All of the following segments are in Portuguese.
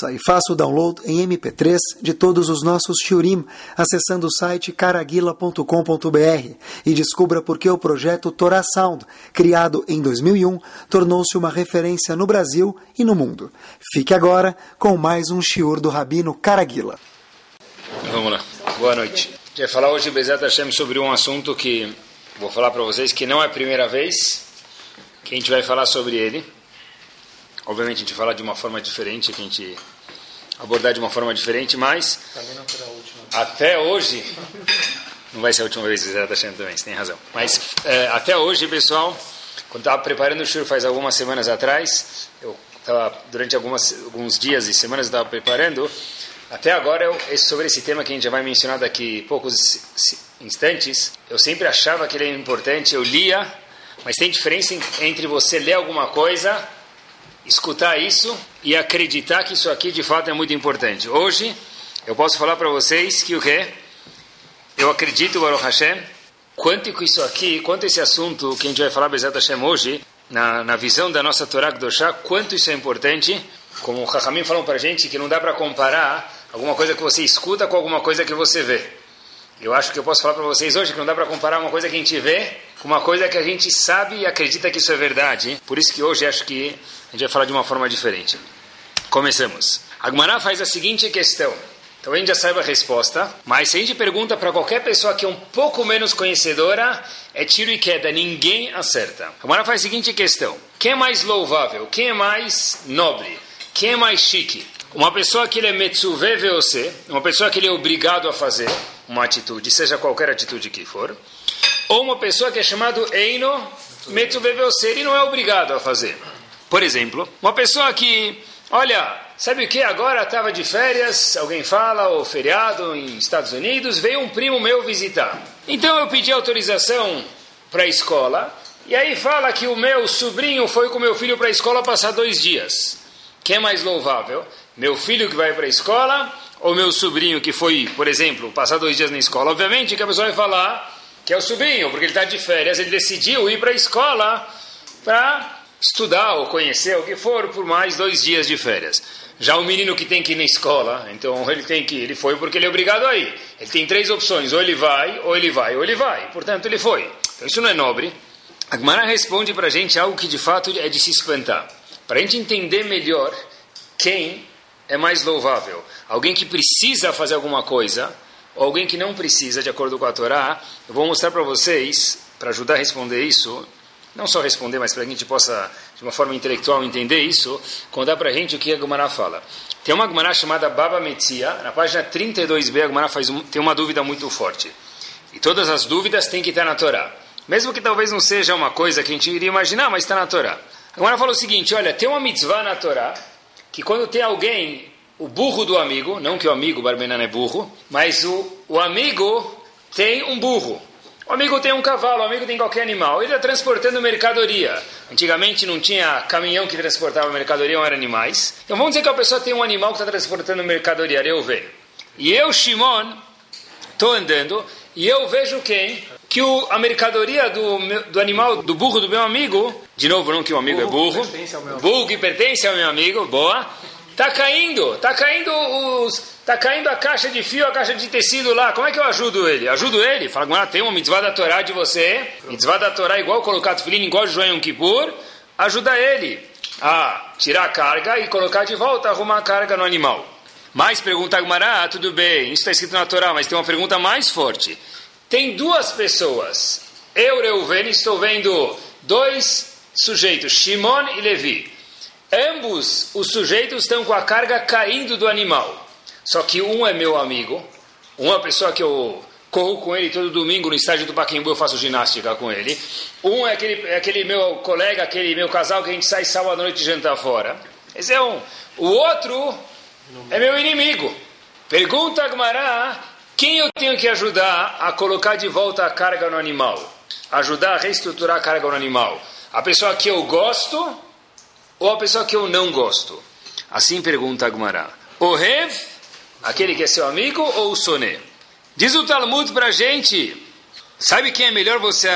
Ouça e faça o download em MP3 de todos os nossos shiurim acessando o site caraguila.com.br e descubra por que o projeto Torah Sound, criado em 2001, tornou-se uma referência no Brasil e no mundo. Fique agora com mais um shiur do Rabino Caraguila. Vamos lá. Boa noite. Quero falar hoje, Bezat Hashem, sobre um assunto que vou falar para vocês que não é a primeira vez que a gente vai falar sobre ele. Obviamente a gente fala de uma forma diferente, que a gente abordar de uma forma diferente, mas até hoje não vai ser a última vez que você está achando também, você tem razão. Mas é, até hoje, pessoal, quando estava preparando o show faz algumas semanas atrás, eu estava durante algumas, alguns dias e semanas estava preparando. Até agora, eu, sobre esse tema que a gente já vai mencionar daqui poucos instantes, eu sempre achava que ele era importante, eu lia, mas tem diferença entre você ler alguma coisa escutar isso e acreditar que isso aqui de fato é muito importante. Hoje eu posso falar para vocês que o que eu acredito, Baruch Hashem, quanto que isso aqui, quanto esse assunto que a gente vai falar Bezat Hashem hoje, na, na visão da nossa Torá Kedoshá, quanto isso é importante, como o Chachamim falou para a gente, que não dá para comparar alguma coisa que você escuta com alguma coisa que você vê. Eu acho que eu posso falar para vocês hoje que não dá para comparar uma coisa que a gente vê uma coisa que a gente sabe e acredita que isso é verdade. Por isso que hoje acho que a gente vai falar de uma forma diferente. Comecemos. Agmará faz a seguinte questão. Talvez a gente já saiba a resposta, mas se a gente pergunta para qualquer pessoa que é um pouco menos conhecedora, é tiro e queda, ninguém acerta. Agmará faz a seguinte questão: quem é mais louvável? Quem é mais nobre? Quem é mais chique? Uma pessoa que ele é metzuve você, uma pessoa que ele é obrigado a fazer uma atitude, seja qualquer atitude que for, ou uma pessoa que é chamado eino metzuve você, ele não é obrigado a fazer. Por exemplo, uma pessoa que, olha, sabe o que? Agora estava de férias, alguém fala, ou feriado em Estados Unidos, veio um primo meu visitar. Então eu pedi autorização para a escola, e aí fala que o meu sobrinho foi com meu filho para a escola passar dois dias. Quem é mais louvável? Meu filho que vai para a escola ou meu sobrinho que foi, por exemplo, passar dois dias na escola? Obviamente que a pessoa vai falar que é o sobrinho, porque ele está de férias, ele decidiu ir para a escola para estudar ou conhecer o que for por mais dois dias de férias. Já o menino que tem que ir na escola, então ele tem que ir, ele foi porque ele é obrigado a ir. Ele tem três opções, ou ele vai, ou ele vai, ou ele vai. Portanto, ele foi. Então isso não é nobre. A Gemara responde para a gente algo que de fato é de se espantar. Para a gente entender melhor quem é mais louvável. Alguém que precisa fazer alguma coisa, ou alguém que não precisa, de acordo com a Torá. Eu vou mostrar para vocês, para ajudar a responder isso, não só responder, mas para que a gente possa, de uma forma intelectual, entender isso, contar para a gente o que a Gemara fala. Tem uma Gemara chamada Baba Metzia, na página 32b, a Gemara faz um, tem uma dúvida muito forte. E todas as dúvidas têm que estar na Torá. Mesmo que talvez não seja uma coisa que a gente iria imaginar, mas está na Torá. A Gemara fala o seguinte, olha, tem uma mitzvah na Torá, que quando tem alguém, o burro do amigo, não que o amigo Barbenana é burro, mas o, o amigo tem um burro. O amigo tem um cavalo, o amigo tem qualquer animal. Ele está transportando mercadoria. Antigamente não tinha caminhão que transportava mercadoria, eram animais. Então vamos dizer que a pessoa tem um animal que está transportando mercadoria, eu vejo. E eu, Shimon, estou andando e eu vejo quem? Que o, a mercadoria do, do animal, do burro do meu amigo, de novo não que o amigo burro é burro, burro que pertence ao meu amigo, boa, está caindo, está caindo os Está caindo a caixa de fio, a caixa de tecido lá. Como é que eu ajudo ele? Ajudo ele? Fala, ah, tem uma mitzvah da Torá de você. Mitzvah da Torá igual colocar tefilin, igual João Kippur. Ajuda ele a tirar a carga e colocar de volta, arrumar a carga no animal. Mas pergunta Agmará, ah, tudo bem, isso está escrito na Torá, mas tem uma pergunta mais forte. Tem duas pessoas. Eu, Reuven, estou vendo dois sujeitos, Shimon e Levi. Ambos os sujeitos estão com a carga caindo do animal. Só que um é meu amigo, uma pessoa que eu corro com ele todo domingo no estádio do Paquembu, eu faço ginástica com ele. Um é aquele, é aquele meu colega, aquele meu casal que a gente sai sábado à noite jantar fora. Esse é um. O outro é meu inimigo. Pergunta a quem eu tenho que ajudar a colocar de volta a carga no animal? Ajudar a reestruturar a carga no animal. A pessoa que eu gosto ou a pessoa que eu não gosto? Assim pergunta a Gmará. O Rev Aquele que é seu amigo ou o soné? Diz o Talmud para a gente, sabe quem é melhor você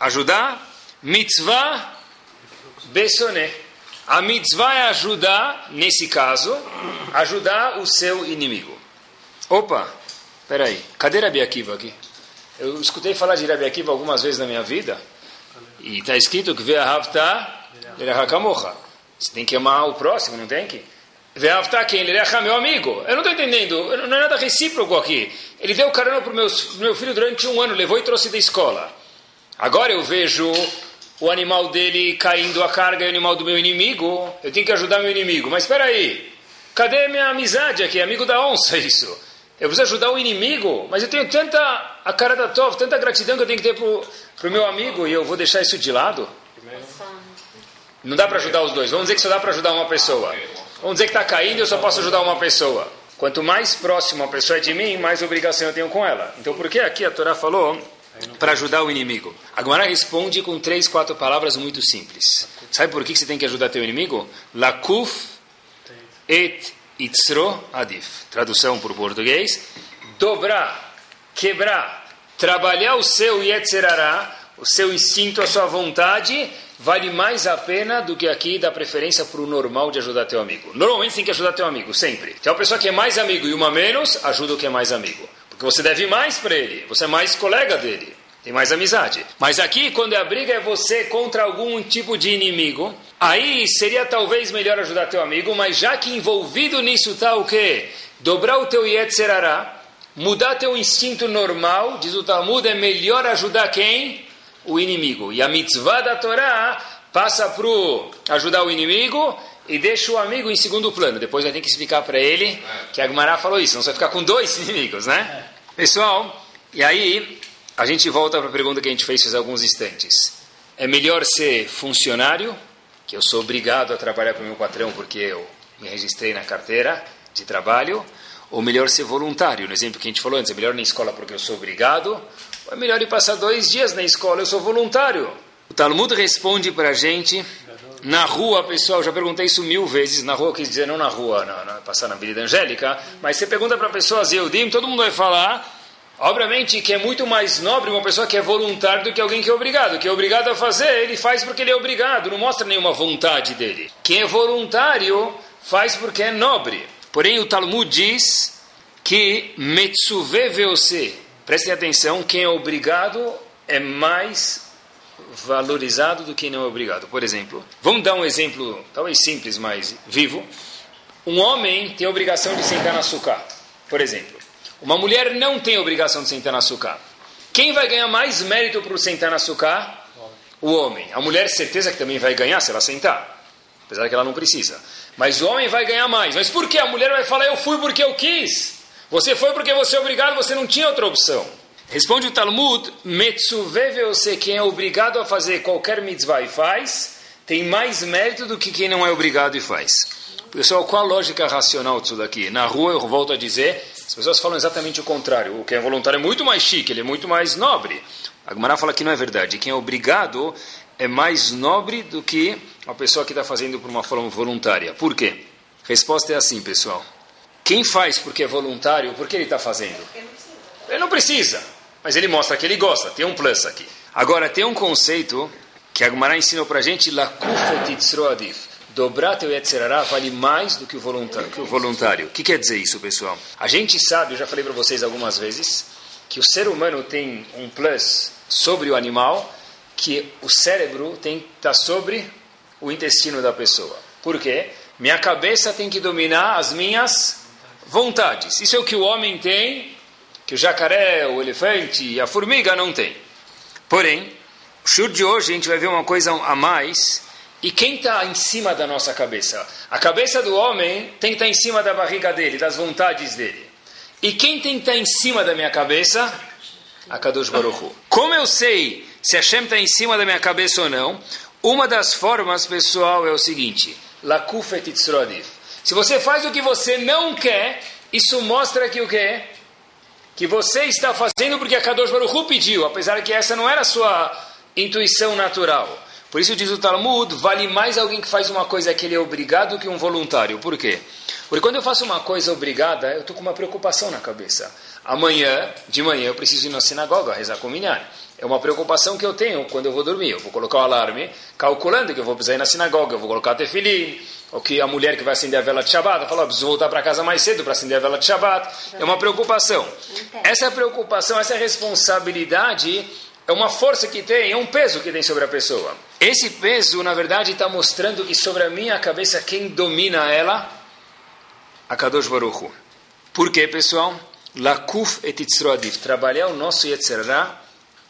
ajudar? Mitzvah besoné. A mitzvah é ajudar, nesse caso, ajudar o seu inimigo. Opa, peraí, cadê Rabi Akiva aqui? Eu escutei falar de Rabi Akiva algumas vezes na minha vida, e está escrito que Ve'ahavta Lerahakamocha. Você tem que amar o próximo, não tem que? Ve'ahavta quem? Lerecha, meu amigo. Eu não estou entendendo, não é nada recíproco aqui. Ele deu carona para o meu, meu filho durante um ano, levou e trouxe da escola. Agora eu vejo o animal dele caindo a carga e o animal do meu inimigo, eu tenho que ajudar meu inimigo. Mas espera aí, cadê minha amizade aqui? Amigo da onça isso. Eu preciso ajudar o inimigo, mas eu tenho tanta a cara da Tov, tanta gratidão que eu tenho que ter para o meu amigo e eu vou deixar isso de lado? Não dá para ajudar os dois. Vamos dizer que só dá para ajudar uma pessoa. Vamos dizer que está caindo e eu só posso ajudar uma pessoa. Quanto mais próximo a pessoa é de mim, mais obrigação eu tenho com ela. Então por que aqui a Torá falou para ajudar o inimigo. A Gemara responde com três, quatro palavras muito simples. Sabe por que você tem que ajudar teu inimigo? Lakuf et itzro adif. Tradução por português. Dobrar, quebrar, trabalhar o seu yetzerará, o seu instinto, a sua vontade, vale mais a pena do que aqui dar preferência para o normal de ajudar teu amigo. Normalmente tem que ajudar teu amigo, sempre. Se é uma pessoa que é mais amigo e uma menos, ajuda o que é mais amigo. Porque você deve mais para ele, você é mais colega dele, tem mais amizade. Mas aqui, quando a briga é você contra algum tipo de inimigo, aí seria talvez melhor ajudar teu amigo, mas já que envolvido nisso está o quê? Dobrar o teu Yetzerará, mudar teu instinto normal, diz o Talmud, é melhor ajudar quem? O inimigo. E a mitzvah da Torá passa para ajudar o inimigo e deixa o amigo em segundo plano. Depois vai ter que explicar para ele que a Gumará falou isso, não vai ficar com dois inimigos, né? Pessoal, e aí a gente volta para a pergunta que a gente fez faz alguns instantes. É melhor ser funcionário, que eu sou obrigado a trabalhar para o meu patrão porque eu me registrei na carteira de trabalho, ou melhor ser voluntário? No exemplo que a gente falou antes, é melhor na escola porque eu sou obrigado, é melhor ir passar dois dias na escola, eu sou voluntário? O Talmud responde para a gente na rua, pessoal, já perguntei isso mil vezes. Na rua, quis dizer não na rua, na, na, passar na Avenida Angélica. Mas você pergunta para pessoas, Eudim, todo mundo vai falar. Obviamente que é muito mais nobre uma pessoa que é voluntário do que alguém que é obrigado. Que é obrigado a fazer, ele faz porque ele é obrigado, não mostra nenhuma vontade dele. Quem é voluntário faz porque é nobre. Porém, o Talmud diz que Metsuve Veose, prestem atenção, quem é obrigado é mais valorizado do que não é obrigado. Por exemplo, vamos dar um exemplo, talvez simples, mas vivo. Um homem tem a obrigação de sentar na açúcar, por exemplo. Uma mulher não tem a obrigação de sentar na açúcar. Quem vai ganhar mais mérito para sentar na açúcar? O homem. A mulher, certeza que também vai ganhar se ela sentar. Apesar que ela não precisa. Mas o homem vai ganhar mais. Mas por que? A mulher vai falar, eu fui porque eu quis. Você foi porque você é obrigado, você não tinha outra opção. Responde o Talmud, Metsuveve quem é obrigado a fazer qualquer mitzvah e faz, tem mais mérito do que quem não é obrigado e faz. Pessoal, qual a lógica racional disso daqui? Na rua, eu volto a dizer, as pessoas falam exatamente o contrário. O que é voluntário é muito mais chique, ele é muito mais nobre. A Gemara fala que não é verdade. Quem é obrigado é mais nobre do que a pessoa que está fazendo por uma forma voluntária. Por quê? Resposta é assim, pessoal. Quem faz porque é voluntário, por que ele está fazendo? Ele não precisa mas ele mostra que ele gosta, tem um plus aqui. Agora, tem um conceito que a Gemara ensinou para a gente, Dobrar teu Yetzerará vale mais do que o voluntário. Que o voluntário. O que quer dizer isso, pessoal? A gente sabe, eu já falei para vocês algumas vezes, que o ser humano tem um plus sobre o animal, que o cérebro tem que estar tá sobre o intestino da pessoa. Por quê? Minha cabeça tem que dominar as minhas vontades. Isso é o que o homem tem que o jacaré, o elefante e a formiga não têm. Porém, o show de hoje a gente vai ver uma coisa a mais. E quem está em cima da nossa cabeça? A cabeça do homem tem que estar tá em cima da barriga dele, das vontades dele. E quem tem que estar tá em cima da minha cabeça? A Kadosh Baruch Hu. Como eu sei se a Hashem está em cima da minha cabeça ou não? Uma das formas, pessoal, é o seguinte: Lakufet Se você faz o que você não quer, isso mostra que o que? que você está fazendo porque a Kadosh Hu pediu, apesar que essa não era a sua intuição natural. Por isso diz o Talmud, vale mais alguém que faz uma coisa que ele é obrigado que um voluntário. Por quê? Porque quando eu faço uma coisa obrigada, eu estou com uma preocupação na cabeça. Amanhã, de manhã, eu preciso ir na sinagoga rezar com o minyan. É uma preocupação que eu tenho quando eu vou dormir. Eu vou colocar o alarme, calculando que eu vou precisar ir na sinagoga, eu vou colocar tefilim, ou que a mulher que vai acender a vela de Shabbat, fala, preciso voltar para casa mais cedo para acender a vela de Shabbat. É uma preocupação. Essa preocupação, essa responsabilidade é uma força que tem, é um peso que tem sobre a pessoa. Esse peso, na verdade, está mostrando que sobre a minha cabeça, quem domina ela? A Kadosh Baruch Hu. Por quê, pessoal? Lakuf et. Trabalhar o nosso Yetzerará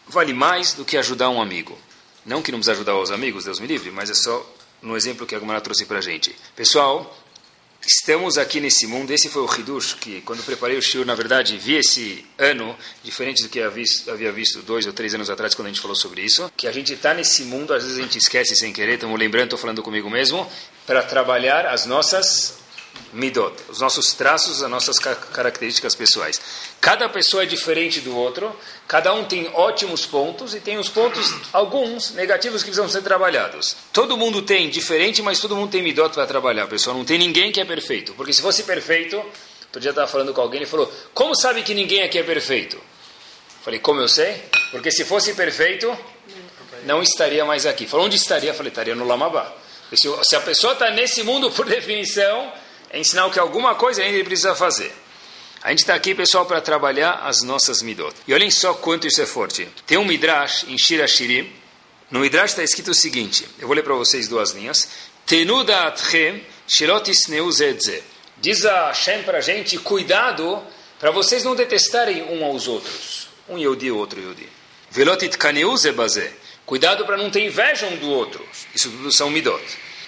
vale mais do que ajudar um amigo. Não que não precisa ajudar os amigos, Deus me livre, mas é só no exemplo que a Gomara trouxe para a gente. Pessoal, estamos aqui nesse mundo, esse foi o Hidush, que quando preparei o Shur, na verdade, vi esse ano, diferente do que havia visto, dois ou três anos atrás, quando a gente falou sobre isso, que a gente está nesse mundo, às vezes a gente esquece sem querer, estamos lembrando, estou falando comigo mesmo, para trabalhar as nossas midot, os nossos traços, as nossas características pessoais. Cada pessoa é diferente do outro, cada um tem ótimos pontos e tem os pontos, alguns, negativos que precisam ser trabalhados. Todo mundo tem diferente, mas todo mundo tem midot para trabalhar, pessoal. Não tem ninguém que é perfeito, porque se fosse perfeito, outro dia eu estava falando com alguém e falou, como sabe que ninguém aqui é perfeito? Falei, como eu sei? Porque se fosse perfeito, não estaria mais aqui. Falou, onde estaria? Falei, estaria no Lamabá. Se a pessoa está nesse mundo, por definição, é ensinar que alguma coisa ainda precisa fazer. A gente está aqui, pessoal, para trabalhar as nossas midot. E olhem só quanto isso é forte. Tem um midrash em Shira Shiri. No midrash está escrito o seguinte. Eu vou ler para vocês duas linhas. Tenuda atchem. Diz a Hashem para a gente, cuidado para vocês não detestarem um aos outros. Um Yehudi outro Yehudi. Velotit. Cuidado para não ter inveja um do outro. Isso tudo são midot.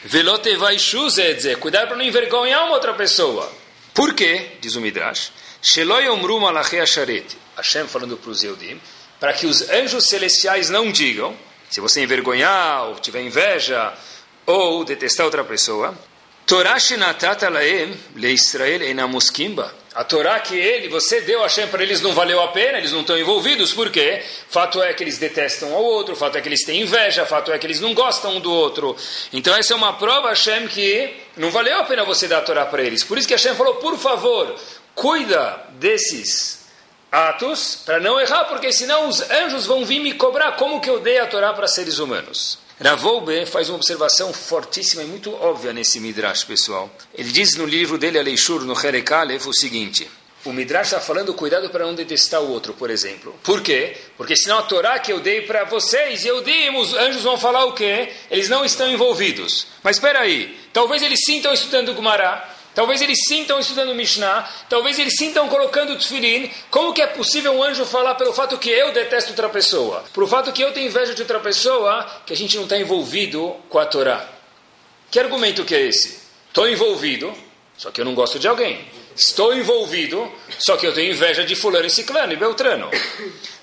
Velote vai Cuidado para não envergonhar uma outra pessoa. Por quê? Diz o Midrash. Hashem falando para os Eudim, para que os anjos celestiais não digam, se você envergonhar, ou tiver inveja, ou detestar outra pessoa, Torah shenatata laem le Israel enamuskimba. A Torá que ele, você deu a Hashem para eles não valeu a pena, eles não estão envolvidos, por quê? Fato é que eles detestam ao outro, fato é que eles têm inveja, fato é que eles não gostam um do outro. Então essa é uma prova, Hashem, que não valeu a pena você dar a Torá para eles. Por isso que Hashem falou, por favor, cuida desses atos para não errar, porque senão os anjos vão vir me cobrar como que eu dei a Torá para seres humanos. Ravolbe faz uma observação fortíssima e muito óbvia nesse Midrash, pessoal. Ele diz no livro dele, Aleishur, no Herekalef, o seguinte. O Midrash está falando cuidado para não detestar o outro, por exemplo. Por quê? Porque senão a Torá que eu dei para vocês, eu dei, os anjos vão falar o quê? Eles não estão envolvidos. Mas espera aí, talvez eles sintam estudando Gumará, Talvez eles sintam estudando Mishnah, talvez eles sintam colocando Tfilin. Como que é possível um anjo falar pelo fato que eu detesto outra pessoa? Pelo fato que eu tenho inveja de outra pessoa, que a gente não está envolvido com a Torá? Que argumento que é esse? Estou envolvido, só que eu não gosto de alguém. Estou envolvido, só que eu tenho inveja de fulano e ciclano e beltrano.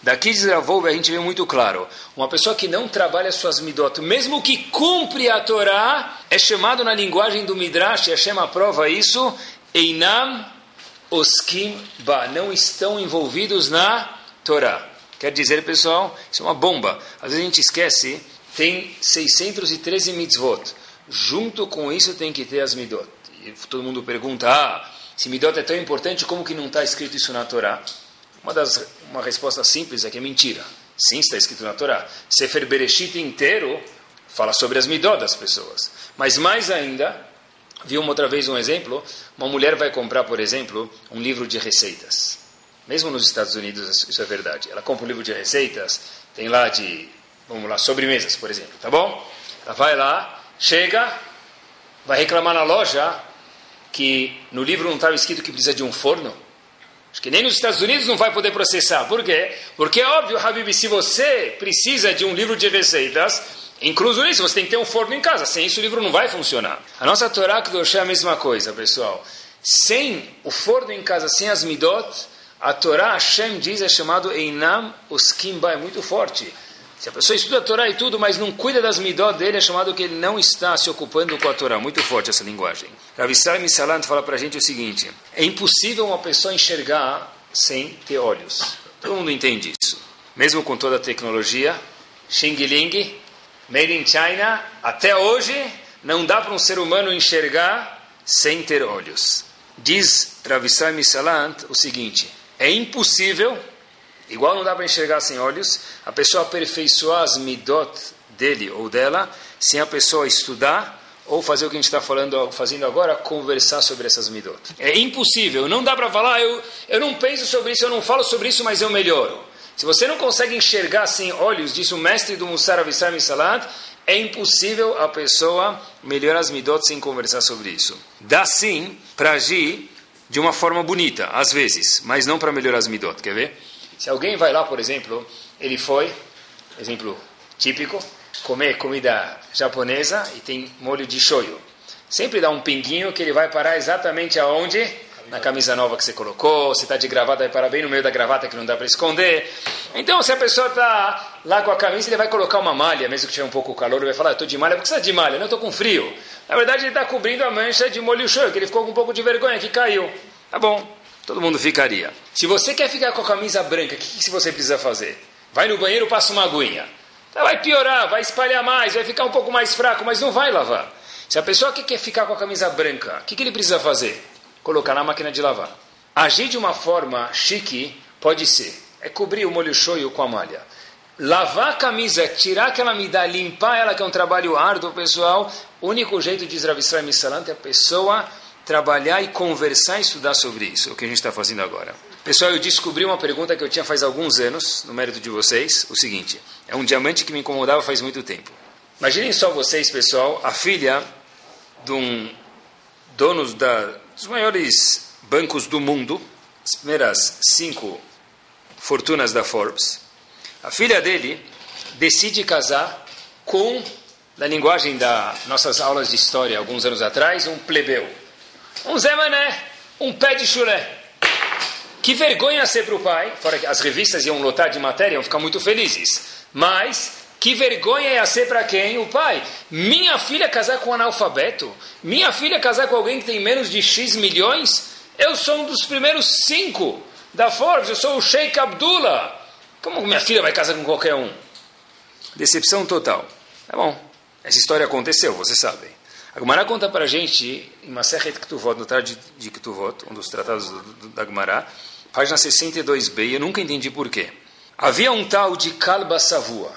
Daqui de Zravov a gente vê muito claro. Uma pessoa que não trabalha suas midot, mesmo que cumpre a Torá, é chamado na linguagem do Midrash, e Hashem aprova isso, Einam Oskim Ba, não estão envolvidos na Torá. Quer dizer, pessoal, isso é uma bomba. Às vezes a gente esquece, tem 613 mitzvot. Junto com isso tem que ter as midot. E todo mundo pergunta, ah, se Midot é tão importante, como que não está escrito isso na Torá? Uma, das, uma resposta simples é que é mentira. Sim, está escrito na Torá. Sefer Bereshit inteiro fala sobre as Midot das pessoas. Mas mais ainda, vi uma outra vez um exemplo, uma mulher vai comprar, por exemplo, um livro de receitas. Mesmo nos Estados Unidos isso é verdade. Ela compra um livro de receitas, tem lá de, vamos lá, sobremesas, por exemplo, tá bom? Ela vai lá, chega, vai reclamar na loja, que no livro não estava escrito que precisa de um forno? Acho que nem nos Estados Unidos não vai poder processar. Por quê? Porque é óbvio, Habib, se você precisa de um livro de receitas, incluso nisso, você tem que ter um forno em casa. Sem isso o livro não vai funcionar. A nossa Torá Kedoshá é a mesma coisa, pessoal. Sem o forno em casa, sem as midot, a Torá Hashem diz é chamado Einam Oskimba, é muito forte. Se a pessoa estuda a Torá e tudo, mas não cuida das midot dele, é chamado que ele não está se ocupando com a Torá. Muito forte essa linguagem. Ravissai Misalant fala para a gente o seguinte: é impossível uma pessoa enxergar sem ter olhos. Todo mundo entende isso. Mesmo com toda a tecnologia, Xing Ling, Made in China, até hoje não dá para um ser humano enxergar sem ter olhos. Diz Ravissai Misalant o seguinte: é impossível igual não dá para enxergar sem olhos, a pessoa aperfeiçoar as midot dele ou dela, sem a pessoa estudar ou fazer o que a gente está fazendo agora, conversar sobre essas midot. É impossível, não dá para falar, eu, eu não penso sobre isso, eu não falo sobre isso, mas eu melhoro. Se você não consegue enxergar sem olhos, diz o mestre do Mussar Avissar Salat, é impossível a pessoa melhorar as midot sem conversar sobre isso. Dá sim para agir de uma forma bonita, às vezes, mas não para melhorar as midot. Quer ver? Se alguém vai lá, por exemplo, ele foi, exemplo típico, comer comida japonesa e tem molho de shoyu. Sempre dá um pinguinho que ele vai parar exatamente aonde? Na camisa nova que você colocou, você está de gravata, vai parar bem no meio da gravata que não dá para esconder. Então, se a pessoa está lá com a camisa, ele vai colocar uma malha, mesmo que tiver um pouco calor, ele vai falar, estou de malha, por que você está de malha? Não, estou com frio. Na verdade, ele está cobrindo a mancha de molho shoyu, que ele ficou com um pouco de vergonha, que caiu. Tá bom, todo mundo ficaria. Se você quer ficar com a camisa branca, o que, que você precisa fazer? Vai no banheiro, passa uma aguinha. Vai piorar, vai espalhar mais, vai ficar um pouco mais fraco, mas não vai lavar. Se a pessoa que quer ficar com a camisa branca, o que, que ele precisa fazer? Colocar na máquina de lavar. Agir de uma forma chique pode ser. É cobrir o molho shoyu com a malha. Lavar a camisa, tirar aquela midá, limpar ela, que é um trabalho árduo, pessoal. O único jeito de Israel Misalant é a pessoa trabalhar e conversar e estudar sobre isso, o que a gente está fazendo agora. Pessoal, eu descobri uma pergunta que eu tinha faz alguns anos, no mérito de vocês, o seguinte, é um diamante que me incomodava faz muito tempo. Imaginem só vocês, pessoal, a filha de um dono da, dos maiores bancos do mundo, as primeiras cinco fortunas da Forbes, a filha dele decide casar com, na linguagem das nossas aulas de história alguns anos atrás, um plebeu. Um Zé Mané, um pé de chulé. Que vergonha ser para o pai, fora que as revistas iam lotar de matéria, iam ficar muito felizes. Mas, que vergonha ia ser para quem? O pai. Minha filha casar com um analfabeto? Minha filha casar com alguém que tem menos de X milhões? Eu sou um dos primeiros cinco da Forbes, eu sou o Sheikh Abdullah. Como minha filha vai casar com qualquer um? Decepção total. Tá bom, essa história aconteceu, vocês sabem. A Gemara conta para a gente, em Masechet Ketuvot, no Tarde de Ketuvot, um dos tratados do, do, da Gemara, página 62b, e eu nunca entendi porquê. Havia um tal de Kalba Savua,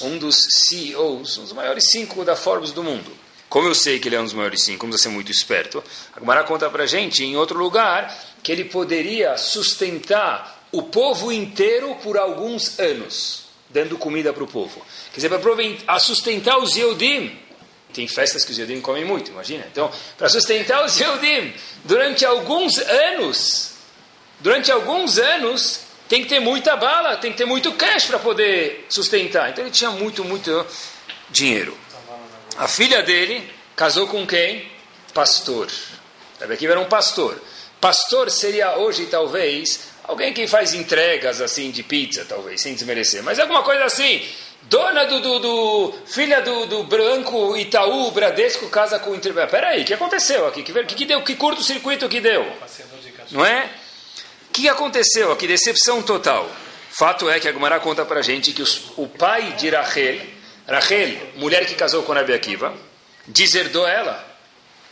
um dos CEOs, um dos maiores cinco da Forbes do mundo. Como eu sei que ele é um dos maiores cinco, vamos ser muito esperto, a Gemara conta para a gente, em outro lugar, que ele poderia sustentar o povo inteiro por alguns anos, dando comida para o povo. Quer dizer, para sustentar os Yehudim, tem festas que os Yehudim comem muito, imagina. Então, para sustentar os Yehudim durante alguns anos, durante alguns anos, tem que ter muita bala, tem que ter muito cash para poder sustentar. Então ele tinha muito, muito dinheiro. A filha dele casou com quem? Pastor. Sabe aqui era um pastor. Pastor seria hoje, talvez, alguém que faz entregas assim de pizza, talvez, sem desmerecer. Mas alguma coisa assim. Dona do, do, do filha do, do Branco Itaú Bradesco casa com o Peraí, o que aconteceu aqui? Que, que, que deu? Que curto-circuito que deu? Não é? O que aconteceu aqui? Decepção total. Fato é que a Gemara conta para gente que os, o pai de Rachel, Rachel, mulher que casou com Rabi Akiva, deserdou ela.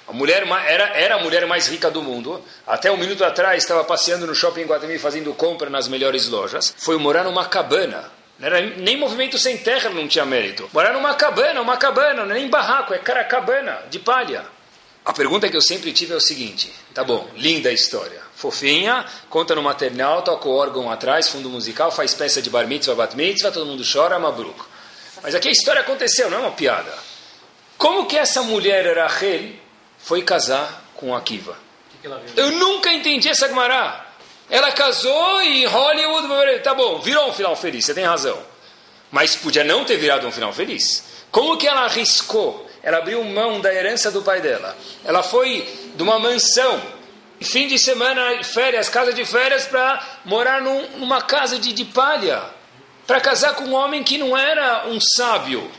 A mulher era, era a mulher mais rica do mundo. Até um minuto atrás estava passeando no shopping Guatemi fazendo compra nas melhores lojas. Foi morar numa cabana. Era nem movimento sem terra não tinha mérito. Morar numa cabana, uma cabana, é nem barraco, é cara cabana, de palha. A pergunta que eu sempre tive é o seguinte: tá bom, linda a história fofinha, conta no maternal, toca o órgão atrás, fundo musical, faz peça de bar mitzvah, bat mitzvah, todo mundo chora, mabruk. Mas aqui a história aconteceu, não é uma piada. Como que essa mulher, Rachel, foi casar com Akiva? Eu nunca entendi essa Gemara. Ela casou e Hollywood, tá bom, virou um final feliz, você tem razão. Mas podia não ter virado um final feliz. Como que ela arriscou? Ela abriu mão da herança do pai dela. Ela foi de uma mansão fim de semana, férias, casa de férias, para morar num, numa casa de, de palha, para casar com um homem que não era um sábio.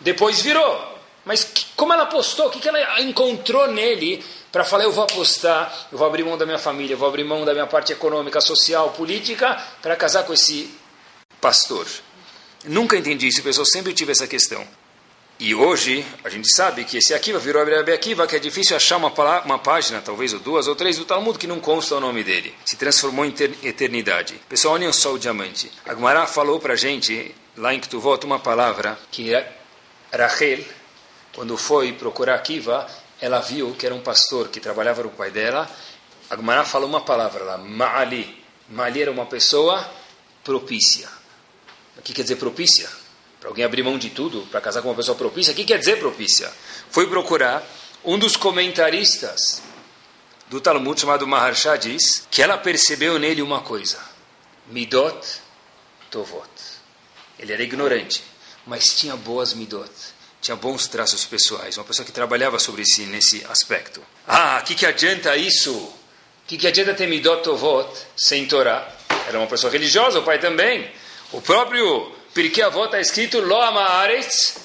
Depois virou. Mas que, como ela apostou? O que, que ela encontrou nele para falar: eu vou apostar, eu vou abrir mão da minha família, eu vou abrir mão da minha parte econômica, social, política, para casar com esse pastor? Nunca entendi isso, pessoal, sempre tive essa questão. E hoje a gente sabe que esse Akiva virou Rabi Akiva, que é difícil achar uma, uma página, talvez ou duas ou três do Talmud que não consta o nome dele. Se transformou em eternidade. Pessoal, olhem só o diamante. Agmará falou para a gente, lá em Ktuvot, uma palavra que Rachel, quando foi procurar Akiva, ela viu que era um pastor que trabalhava com o pai dela. Agmará falou uma palavra lá, Ma'ali. Ma'ali era uma pessoa propícia. O que quer dizer propícia? para alguém abrir mão de tudo para casar com uma pessoa propícia. O que quer dizer propícia? Foi procurar um dos comentaristas do Talmud chamado Maharsha diz que ela percebeu nele uma coisa: midot tovot. Ele era ignorante, mas tinha boas midot, tinha bons traços pessoais. Uma pessoa que trabalhava sobre si nesse aspecto. Ah, o que, que adianta isso? O que, que adianta ter midot tovot sem Torá? Era uma pessoa religiosa, o pai também. O próprio avó está escrito Lo Amaretz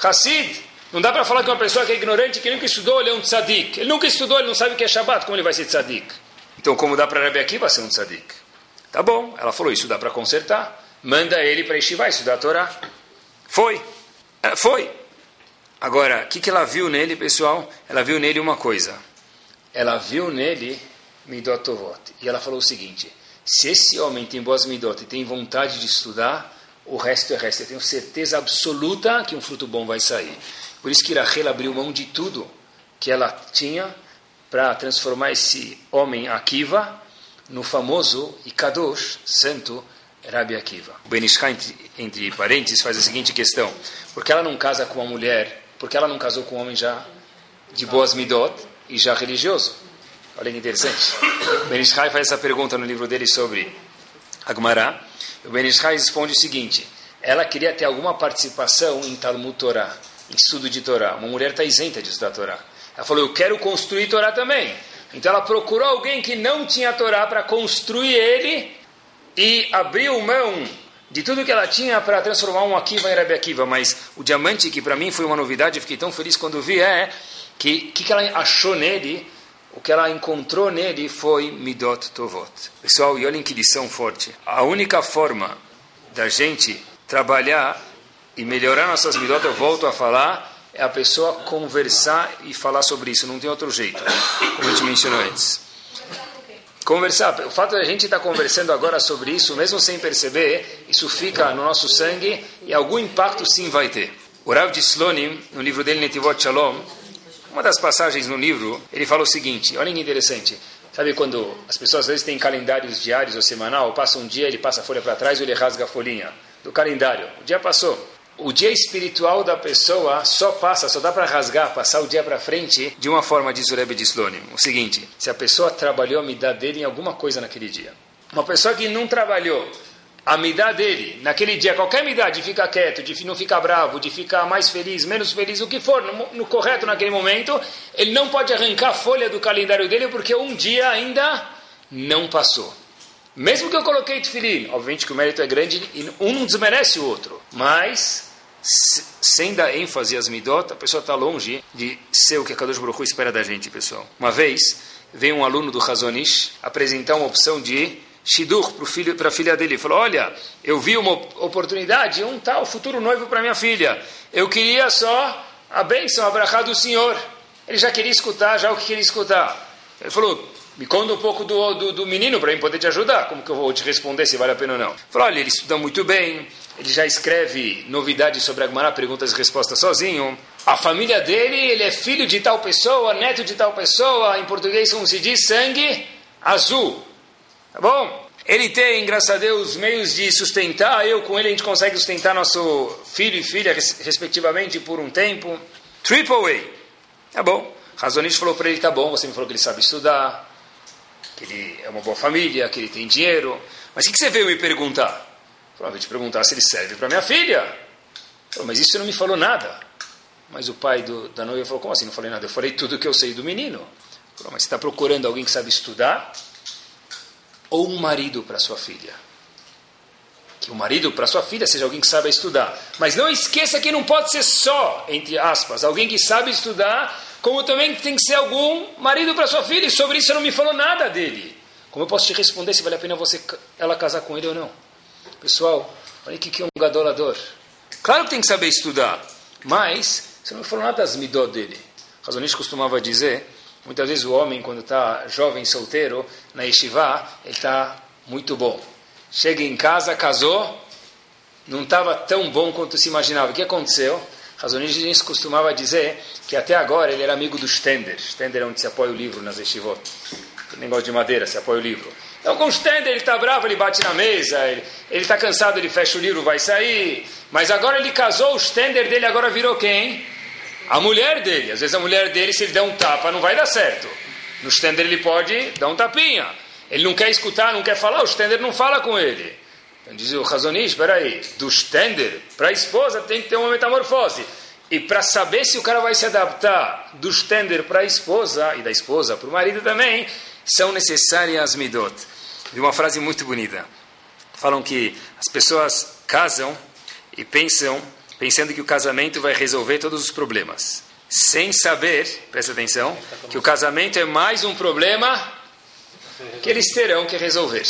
Hassid. Não dá para falar que uma pessoa que é ignorante, que nunca estudou, ele é um tzadik. Ele nunca estudou, ele não sabe o que é Shabbat, como ele vai ser tzadik? Então, como dá para Rabi Akiva ser um tzadik? Tá bom, ela falou, isso dá para consertar. Manda ele para Yeshiva estudar a Torá. Foi. É, foi. Agora, o que, que ela viu nele, pessoal? Ela viu nele uma coisa. Ela viu nele Midotovot. E ela falou o seguinte, se esse homem tem boas Midot e tem vontade de estudar, o resto é resto. Eu tenho certeza absoluta que um fruto bom vai sair. Por isso que Rachel abriu mão de tudo que ela tinha para transformar esse homem Akiva no famoso e Kadosh, santo Rabi Akiva. O Benishai, entre, entre parênteses, faz a seguinte questão. Por que ela não casa com uma mulher? Porque ela não casou com um homem já de boas midot e já religioso? Olha que interessante. O Benishai faz essa pergunta no livro dele sobre Agmará. O Ben responde o seguinte: ela queria ter alguma participação em Talmud Torá, em estudo de Torá. Uma mulher está isenta de estudar Torá. Ela falou: eu quero construir Torá também. Então ela procurou alguém que não tinha Torá para construir ele e abriu mão de tudo que ela tinha para transformar um Akiva em Rabi Akiva. Mas o diamante, que para mim foi uma novidade, fiquei tão feliz quando vi, é que o que, que ela achou nele o que ela encontrou nele foi Midot Tovot. Pessoal, e olhem que lição forte. A única forma da gente trabalhar e melhorar nossas Midot, eu volto a falar, é a pessoa conversar e falar sobre isso. Não tem outro jeito, como a gente mencionou antes. Conversar. O fato de a gente estar conversando agora sobre isso, mesmo sem perceber, isso fica no nosso sangue e algum impacto sim vai ter. O Rav de Slonim, no livro dele Netivot Shalom, uma das passagens no livro, ele fala o seguinte, olha que interessante. Sabe quando as pessoas às vezes têm calendários diários ou semanal, passa um dia, ele passa a folha para trás ou ele rasga a folhinha do calendário. O dia passou. O dia espiritual da pessoa só passa, só dá para rasgar, passar o dia para frente de uma forma, diz o Rebbe de Slonim. O seguinte, se a pessoa trabalhou a midá dele em alguma coisa naquele dia. Uma pessoa que não trabalhou, a midá dele, naquele dia, qualquer midá, de ficar quieto, de não ficar bravo, de ficar mais feliz, menos feliz, o que for, no, no, correto naquele momento, ele não pode arrancar a folha do calendário dele porque um dia ainda não passou. Mesmo que eu coloquei tefilim, obviamente que o mérito é grande e um não desmerece o outro, mas sem dar ênfase às midot, a pessoa está longe de ser o que a Kadosh Baruch Hu espera da gente, pessoal. Uma vez, veio um aluno do Razonish apresentar uma opção de Shidur para a filha dele. Ele falou: Olha, eu vi uma oportunidade, um tal futuro noivo para minha filha. Eu queria só a bênção, a brachá do Senhor. Ele já queria escutar, já o que queria escutar. Ele falou: Me conta um pouco do, do, do menino para eu poder te ajudar. Como que eu vou te responder se vale a pena ou não? Ele falou: Olha, ele estuda muito bem, ele já escreve novidades sobre a Gemara, perguntas e respostas sozinho. A família dele, ele é filho de tal pessoa, neto de tal pessoa. Em português, como se diz, sangue azul. Tá bom? Ele tem, graças a Deus, meios de sustentar. Eu com ele a gente consegue sustentar nosso filho e filha, respectivamente, por um tempo. Triple A. Tá bom. Razonista falou para ele: tá bom, você me falou que ele sabe estudar, que ele é uma boa família, que ele tem dinheiro. Mas o que você veio me perguntar? Falou, veio te perguntar se ele serve para minha filha. Falou, mas isso não me falou nada. Mas o pai do, da noiva falou: como assim? Não falei nada. Eu falei tudo que eu sei do menino. Falou, mas você está procurando alguém que sabe estudar? ou um marido para sua filha. Que o marido para sua filha seja alguém que saiba estudar. Mas não esqueça que não pode ser só, entre aspas, alguém que sabe estudar, como também tem que ser algum marido para sua filha. E sobre isso não me falou nada dele. Como eu posso te responder se vale a pena você ela casar com ele ou não? Pessoal, olha o que é um gadolador. Claro que tem que saber estudar. Mas, você não falou nada das midot dele. Razonish costumava dizer, muitas vezes o homem, quando está jovem, solteiro, na yeshiva, ele está muito bom. Chega em casa, casou, não estava tão bom quanto se imaginava. O que aconteceu? Razonish costumava dizer que até agora ele era amigo do Stender. Stender é onde se apoia o livro nas yeshivot. Negócio de madeira, se apoia o livro. Então, com o Stender, ele está bravo, ele bate na mesa, ele está cansado, ele fecha o livro, vai sair. Mas agora ele casou, o Stender dele agora virou quem? A mulher dele. Às vezes a mulher dele, se ele der um tapa, não vai dar certo. No Stender ele pode dar um tapinha. Ele não quer escutar, não quer falar, o Stender não fala com ele. Então diz o Razonish, espera aí, do Stender para a esposa tem que ter uma metamorfose. E para saber se o cara vai se adaptar do Stender para a esposa e da esposa para o marido também, são necessárias midot. Vi uma frase muito bonita. Falam que as pessoas casam e pensam, pensando que o casamento vai resolver todos os problemas. Sem saber, presta atenção, que o casamento é mais um problema que eles terão que resolver.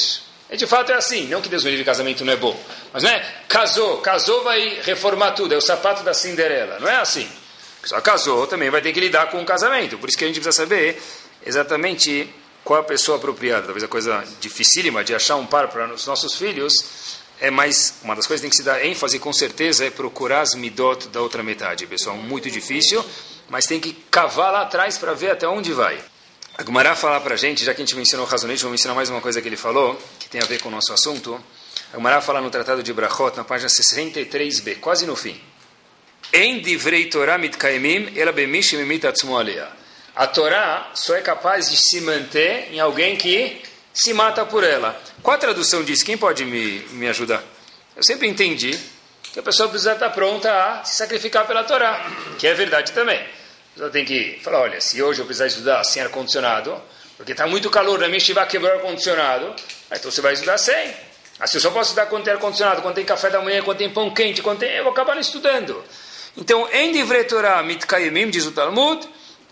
E de fato é assim, não que Deus me livre casamento não é bom, mas não é casou, casou vai reformar tudo, é o sapato da Cinderela, não é assim. Só casou, também vai ter que lidar com o casamento, por isso que a gente precisa saber exatamente qual a pessoa apropriada. Talvez a coisa dificílima de achar um par para os nossos filhos é mais, uma das coisas que tem que se dar ênfase com certeza é procurar as midot da outra metade, pessoal, muito difícil, mas tem que cavar lá atrás para ver até onde vai. A Gumará fala para a gente, já que a gente mencionou o Razonete, vou mencionar mais uma coisa que ele falou, que tem a ver com o nosso assunto. A Gumará fala no Tratado de Brachot, na página 63b, quase no fim. Em divrei Torah mitkaimim, ela bemishim imitatsumo alea. A Torá só é capaz de se manter em alguém que se mata por ela. Qual a tradução diz? Quem pode me, me ajudar? Eu sempre entendi que a pessoa precisa estar pronta a se sacrificar pela Torá, que é verdade também pessoa tem que falar, olha, se hoje eu precisar estudar sem ar-condicionado, porque está muito calor na minha vai quebrar o ar-condicionado, então você vai estudar sem. Assim, eu só posso estudar quando tem ar-condicionado, quando tem café da manhã, quando tem pão quente, quando tem... Eu vou acabar não estudando. Então, em Divrei Torah mitkayemim, diz o Talmud,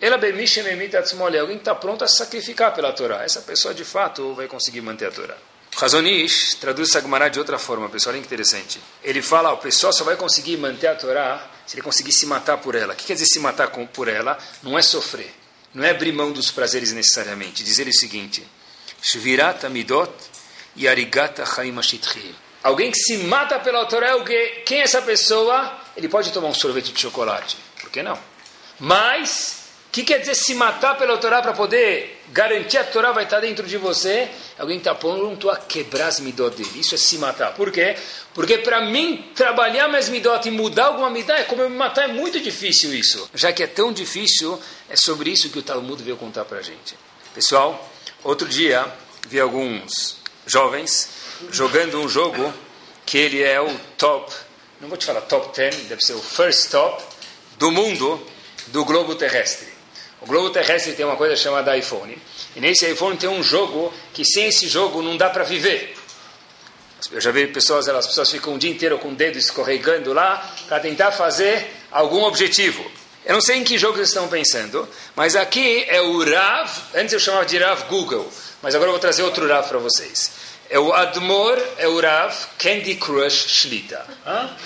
ela bemishem emit atzmole, alguém está pronto a sacrificar pela Torá. Essa pessoa, de fato, vai conseguir manter a Torá. Razonish traduz essa Gemara de outra forma, pessoal, que interessante. Ele fala, o pessoal só vai conseguir manter a Torá se ele conseguir se matar por ela. O que quer dizer se matar por ela? Não é sofrer, não é abrir mão dos prazeres necessariamente. Dizer o seguinte, Shvirat amidot yarigata chaim Alguém que se mata pela Torá, é quem é essa pessoa? Ele pode tomar um sorvete de chocolate. Por que não? Mas que quer dizer se matar pela Torá para poder garantir a Torá vai estar dentro de você? Alguém está pronto a quebrar as midot dele. Isso é se matar. Por quê? Porque para mim, trabalhar mais midot e mudar alguma midot, é como eu me matar, é muito difícil isso. Já que é tão difícil, é sobre isso que o Talmud veio contar para a gente. Pessoal, outro dia vi alguns jovens jogando um jogo que ele é o top, não vou te falar top 10, deve ser o first top do mundo do globo terrestre. O globo terrestre tem uma coisa chamada iPhone. E nesse iPhone tem um jogo que sem esse jogo não dá para viver. Eu já vi pessoas, as pessoas ficam o dia inteiro com o dedo escorregando lá para tentar fazer algum objetivo. Eu não sei em que jogo vocês estão pensando, mas aqui é o Rav, antes eu chamava de Rav Google, mas agora eu vou trazer outro Rav para vocês. É o Admor, é o Rav Candy Crush Shlita. Hã?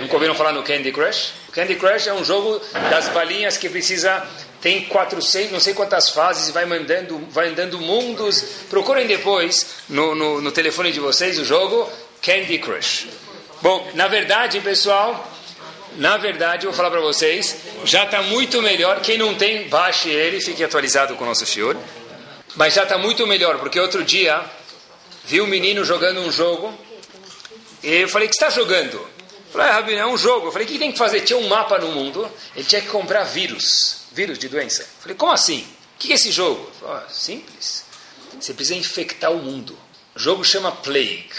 Nunca ouviram falar no Candy Crush? O Candy Crush é um jogo das balinhas que precisa tem 400, não sei quantas fases, vai mandando, vai andando mundos. Procurem depois no, no, no telefone de vocês o jogo Candy Crush. Bom, na verdade, pessoal, na verdade, eu vou falar para vocês, já está muito melhor. Quem não tem, baixe ele, fique atualizado com o nosso senhor. Mas já está muito melhor, porque outro dia vi um menino jogando um jogo e eu falei: que está jogando? Eu falei: ah, Rabino, é um jogo. Eu falei: o que tem que fazer? Tinha um mapa no mundo, ele tinha que comprar vírus vírus de doença. Falei, como assim? O que é esse jogo? Falei, oh, simples. Você precisa infectar o mundo. O jogo chama Plague.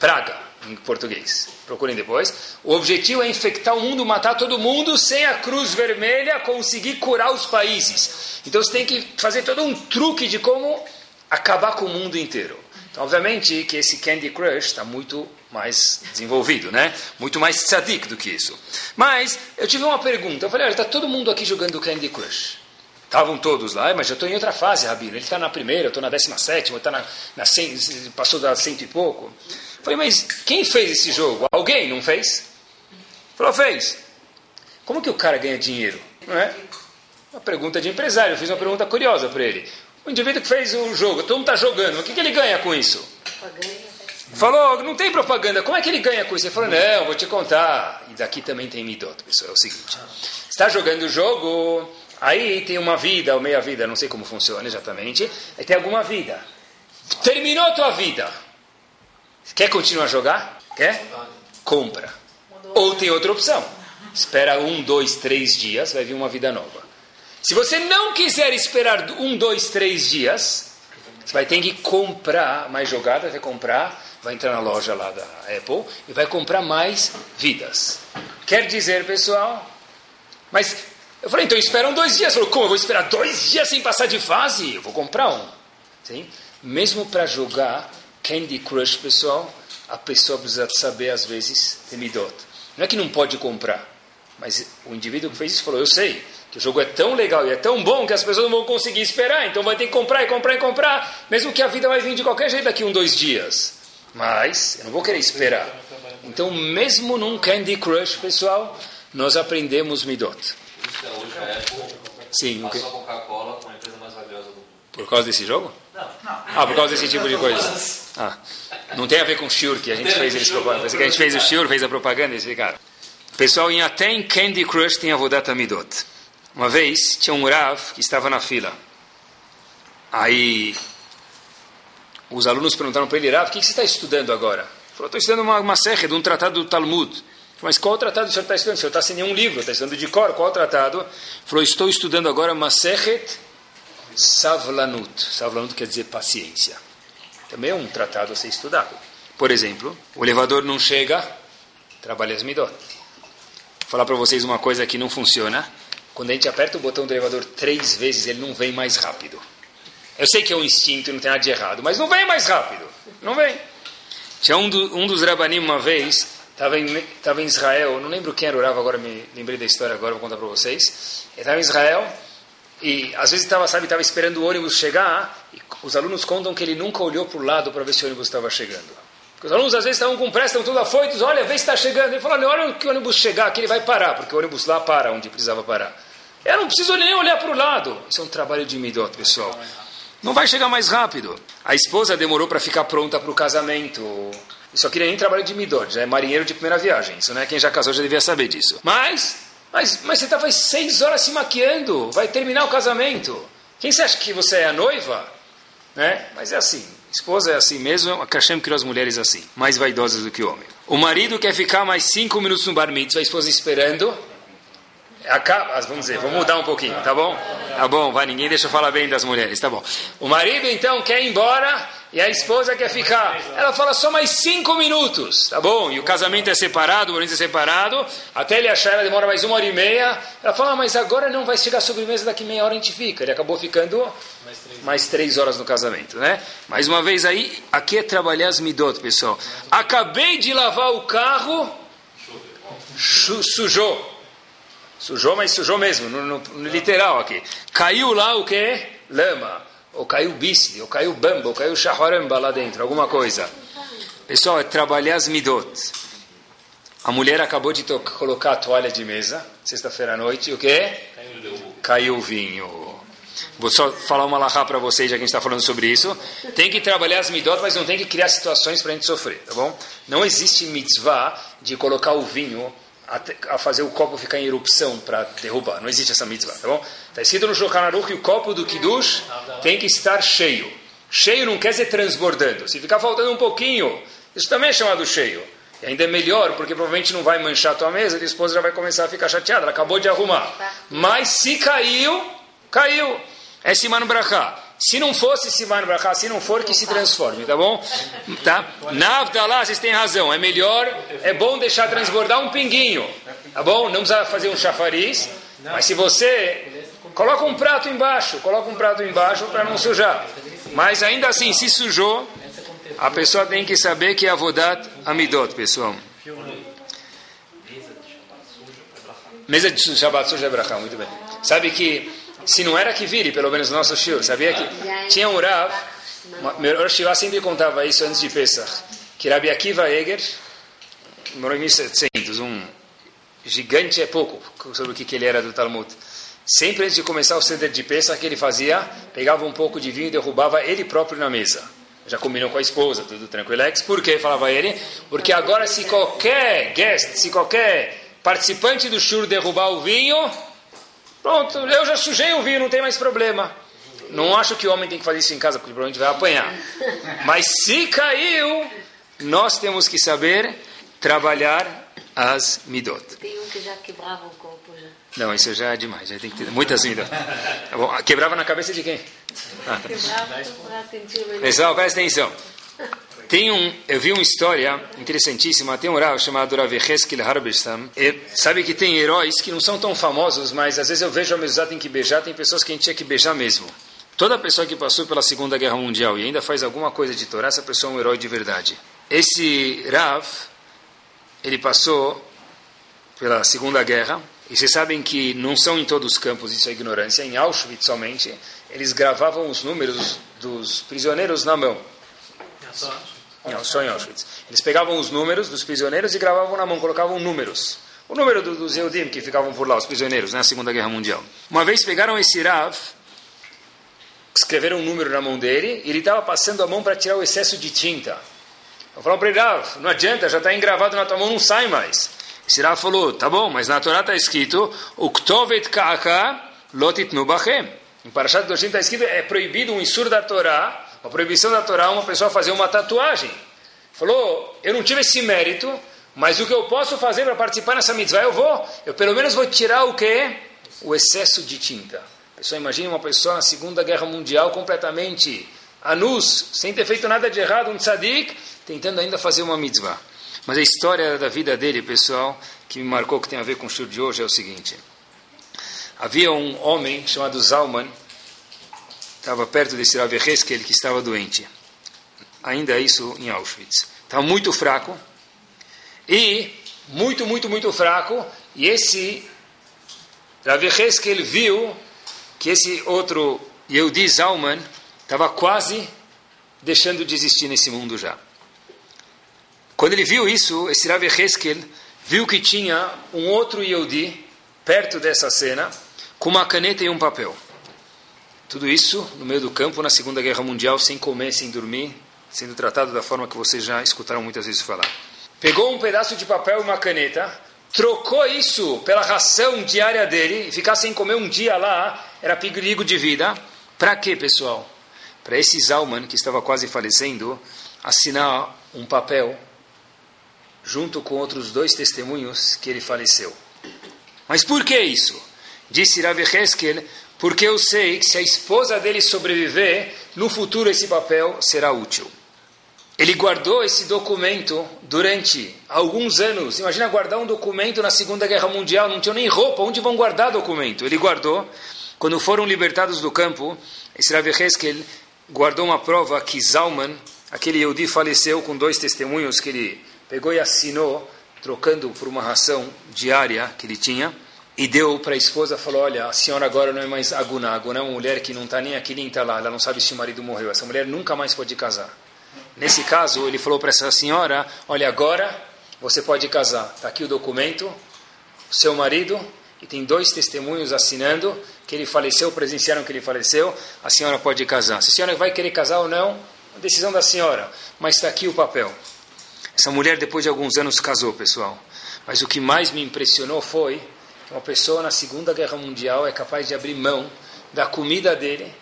Praga, em português. Procurem depois. O objetivo é infectar o mundo, matar todo mundo, sem a cruz vermelha conseguir curar os países. Então você tem que fazer todo um truque de como acabar com o mundo inteiro. Obviamente que esse Candy Crush está muito mais desenvolvido, né? Muito mais tzadik do que isso. Mas eu tive uma pergunta. Eu falei, olha, está todo mundo aqui jogando Candy Crush. Estavam todos lá, mas já estou em outra fase, Rabino. Ele está na primeira, eu estou na décima sétima, está na, na cem, passou da cento e pouco. Eu falei, mas quem fez esse jogo? Alguém não fez? Falou, fez. como que o cara ganha dinheiro? Não é? Uma pergunta de empresário. Eu fiz uma pergunta curiosa para ele. O indivíduo que fez o jogo, todo mundo está jogando, o que, que ele ganha com isso? Falou, não tem propaganda, como é que ele ganha com isso? Ele falou, não, vou te contar. E daqui também tem midot, pessoal. É o seguinte: está jogando o jogo, aí tem uma vida ou meia vida, não sei como funciona exatamente, aí tem alguma vida. Terminou a tua vida. Quer continuar a jogar? Quer? Compra. Ou tem outra opção. Espera um, dois, três dias, vai vir uma vida nova. Se você não quiser esperar um, dois, três dias, você vai ter que comprar mais jogadas, vai comprar, vai entrar na loja lá da Apple e vai comprar mais vidas. Quer dizer, pessoal, mas eu falei, então esperam dois dias. Falou, como? Eu vou esperar dois dias sem passar de fase? Eu vou comprar um. Sim? Mesmo para jogar Candy Crush, pessoal, a pessoa precisa saber, às vezes, temidot. Não é que não pode comprar, mas o indivíduo que fez isso falou, eu sei que o jogo é tão legal e é tão bom que as pessoas não vão conseguir esperar, então vai ter que comprar e comprar e comprar, mesmo que a vida vai vir de qualquer jeito daqui um, dois dias. Mas eu não vou querer esperar. Então, mesmo num Candy Crush, pessoal, nós aprendemos Midot. Sim, o quê? Por causa desse jogo? Ah, por causa desse tipo de coisa. Ah, não tem a ver com o Shur que a gente fez eles propaganda. que a gente fez o Shur, fez a propaganda e eles ficaram. Pessoal, em até em Candy Crush tem a Vodata Midot. Uma vez tinha um Rav que estava na fila. Aí os alunos perguntaram para ele, Rav, o que, você está estudando agora? Ele falou, estou estudando uma, uma serra de um tratado do Talmud. Mas qual tratado o senhor está estudando? O senhor está sem nenhum livro, está estudando de cor, qual tratado? Ele falou, estou estudando agora Masechet Savlanut. Savlanut quer dizer paciência. Também é um tratado a ser estudado. Por exemplo, o elevador não chega, trabalha as midot. Vou falar para vocês uma coisa que não funciona. Quando a gente aperta o botão do elevador três vezes, ele não vem mais rápido. Eu sei que é um instinto, não tem nada de errado, mas não vem mais rápido. Não vem. Tinha um, do, um dos rabanim uma vez, estava em, tava em Israel, não lembro quem era o agora me lembrei da história, agora vou contar para vocês. Ele estava em Israel e às vezes estava, sabe, estava esperando o ônibus chegar e os alunos contam que ele nunca olhou para o lado para ver se o ônibus estava chegando. Os alunos às vezes estavam com pressa, estão todos afoitos, olha, vê se está chegando. Ele falou, olha que o ônibus chegar, que ele vai parar, porque o ônibus lá para onde precisava parar. Eu não preciso nem olhar para o lado. Isso é um trabalho de midot, pessoal. Não vai chegar mais rápido. A esposa demorou para ficar pronta para o casamento. Isso aqui nem trabalho de midot, já é marinheiro de primeira viagem. Isso não é quem já casou já devia saber disso. Mas, mas, mas você estava seis horas se maquiando, vai terminar o casamento. Quem você acha que você é a noiva? Né? Mas é assim. Esposa é assim mesmo, a Hashem criou as mulheres assim, mais vaidosas do que o homem. O marido quer ficar mais cinco minutos no bar mitzvah, a esposa esperando, Acaba, vamos dizer, vamos mudar um pouquinho, tá bom? Tá bom, vai, ninguém deixa eu falar bem das mulheres, tá bom. O marido então quer ir embora e a esposa quer ficar. Ela fala só mais cinco minutos, tá bom? E o casamento é separado, o bonito é separado, até ele achar, ela demora mais uma hora e meia. Ela fala, ah, mas agora não vai chegar a sobremesa, daqui meia hora a gente fica. Ele acabou ficando mais três horas no casamento, né? Mais uma vez aí, aqui é trabalhar as midot, pessoal. Acabei de lavar o carro, sujou. Sujou, mas sujou mesmo, no, no, no literal aqui. Caiu lá o que? Lama. Ou caiu bisli, ou caiu bamba, ou caiu shaharamba lá dentro, alguma coisa. Pessoal, é trabalhar as midot. A mulher acabou de colocar a toalha de mesa, sexta-feira à noite, e o que? Caiu o vinho. Vou só falar uma lahá para vocês, já que a gente está falando sobre isso. Tem que trabalhar as midot, mas não tem que criar situações para a gente sofrer, tá bom? Não existe mitzvah de colocar o vinho a, a fazer o copo ficar em erupção para derrubar. Não existe essa mitzvah, tá bom? Está escrito no Shulchan Aruch que o copo do Kiddush tem que estar cheio. Cheio não quer dizer transbordando. Se ficar faltando um pouquinho, isso também é chamado cheio. E ainda é melhor, porque provavelmente não vai manchar a tua mesa e a esposa já vai começar a ficar chateada. Ela acabou de arrumar. Mas se caiu, caiu. É Siman Brachá. Se não fosse Siman Brachá, se não for, que se transforme, tá bom? Tá? Navdalá, vocês têm razão. É melhor, é bom deixar transbordar um pinguinho, tá bom? Não precisa fazer um chafariz, mas se você coloca um prato embaixo, coloca um prato embaixo para não sujar. Mas ainda assim, se sujou, a pessoa tem que saber que é avodat amidot, pessoal. Mesa de Shabbat suja é brachá, muito bem. Sabe que se não era que vire, pelo menos no nosso shiur, sabia que tinha um Rav, meu Rosh sempre contava isso antes de Pesach, que Rabi Akiva Eger, morou em 1700, um gigante é pouco sobre o que, ele era do Talmud. Sempre antes de começar o ceder de peça, que ele fazia? Pegava um pouco de vinho e derrubava ele próprio na mesa. Já combinou com a esposa, tudo tranquilex. Por quê? Falava ele. Porque agora se qualquer guest, se qualquer participante do shur derrubar o vinho, pronto, eu já sujei o vinho, não tem mais problema. Não acho que o homem tem que fazer isso em casa, porque provavelmente vai apanhar. Mas se caiu, nós temos que saber trabalhar as midot. Tem um que já quebrava o corpo já. Não, isso já é demais, já tem que ter muitas midot. Tá quebrava na cabeça de quem? Ah, tá. Quebrava presta atenção. Tem um, eu vi uma história interessantíssima, tem um Rav chamado Rav Heskel Harbestam. Sabe que tem heróis que não são tão famosos, mas às vezes eu vejo a Mezuzá tem que beijar, tem pessoas que a gente tinha que beijar mesmo. Toda pessoa que passou pela Segunda Guerra Mundial e ainda faz alguma coisa de Torá, essa pessoa é um herói de verdade. Esse Rav, ele passou pela Segunda Guerra, e vocês sabem que não são em todos os campos, isso é ignorância, em Auschwitz somente, eles gravavam os números dos prisioneiros na mão. Não, só em Auschwitz. Eles pegavam os números dos prisioneiros e gravavam na mão, colocavam números. O número do, dos Eudim que ficavam por lá, os prisioneiros, na Segunda Guerra Mundial. Uma vez pegaram esse Rav, escreveram um número na mão dele, e ele estava passando a mão para tirar o excesso de tinta. Falaram para ele, Rav, não adianta, já está engravado na tua mão, não sai mais. Esse Rav falou, tá bom, mas na Torá está escrito, Uktovet ka'aka lotit nubachem. Em Parashat Doshim está escrito, é proibido um insur da Torá, uma proibição da Torá, uma pessoa fazer uma tatuagem. Falou, eu não tive esse mérito, mas o que eu posso fazer para participar nessa mitzvah, eu vou. Eu pelo menos vou tirar o quê? O excesso de tinta. Pessoal, imagine uma pessoa na Segunda Guerra Mundial completamente anus, sem ter feito nada de errado, um tzadik, tentando ainda fazer uma mitzvah. Mas a história da vida dele, pessoal, que me marcou, que tem a ver com o show de hoje, é o seguinte. Havia um homem chamado Zalman, estava perto desse Rav Heskel, que estava doente. Ainda isso em Auschwitz. Estava muito fraco. E, muito, muito, muito fraco. E esse Rav Heskel viu que esse outro Yehudi Zalman estava quase deixando de existir nesse mundo já. Quando ele viu isso, esse Rav Heskel viu que tinha um outro Yehudi perto dessa cena, com uma caneta e um papel. Tudo isso no meio do campo, na Segunda Guerra Mundial, sem comer, sem dormir, sendo tratado da forma que vocês já escutaram muitas vezes falar. Pegou um pedaço de papel e uma caneta, trocou isso pela ração diária dele, e ficar sem comer um dia lá era perigo de vida. Para quê, pessoal? Para esse Zalman, que estava quase falecendo, assinar um papel junto com outros dois testemunhos que ele faleceu. Mas por que isso? Disse Rav Heskel, porque eu sei que se a esposa dele sobreviver, no futuro esse papel será útil. Ele guardou esse documento durante alguns anos. Imagina guardar um documento na Segunda Guerra Mundial, não tinha nem roupa, onde vão guardar documento? Ele guardou. Quando foram libertados do campo, Heskel guardou uma prova que Zalman, aquele Yehudi, faleceu com dois testemunhos que ele pegou e assinou, trocando por uma ração diária que ele tinha e deu para a esposa, falou, olha, a senhora agora não é mais Aguna, Aguna é uma mulher que não está nem aqui nem está lá, ela não sabe se o marido morreu, essa mulher nunca mais pode casar. Nesse caso, ele falou para essa senhora, olha, agora você pode casar, está aqui o documento, o seu marido, e tem dois testemunhos assinando que ele faleceu, presenciaram que ele faleceu, a senhora pode casar. Se a senhora vai querer casar ou não, a decisão da senhora, mas está aqui o papel. Essa mulher, depois de alguns anos, casou, pessoal. Mas o que mais me impressionou foi uma pessoa na Segunda Guerra Mundial é capaz de abrir mão da comida dele,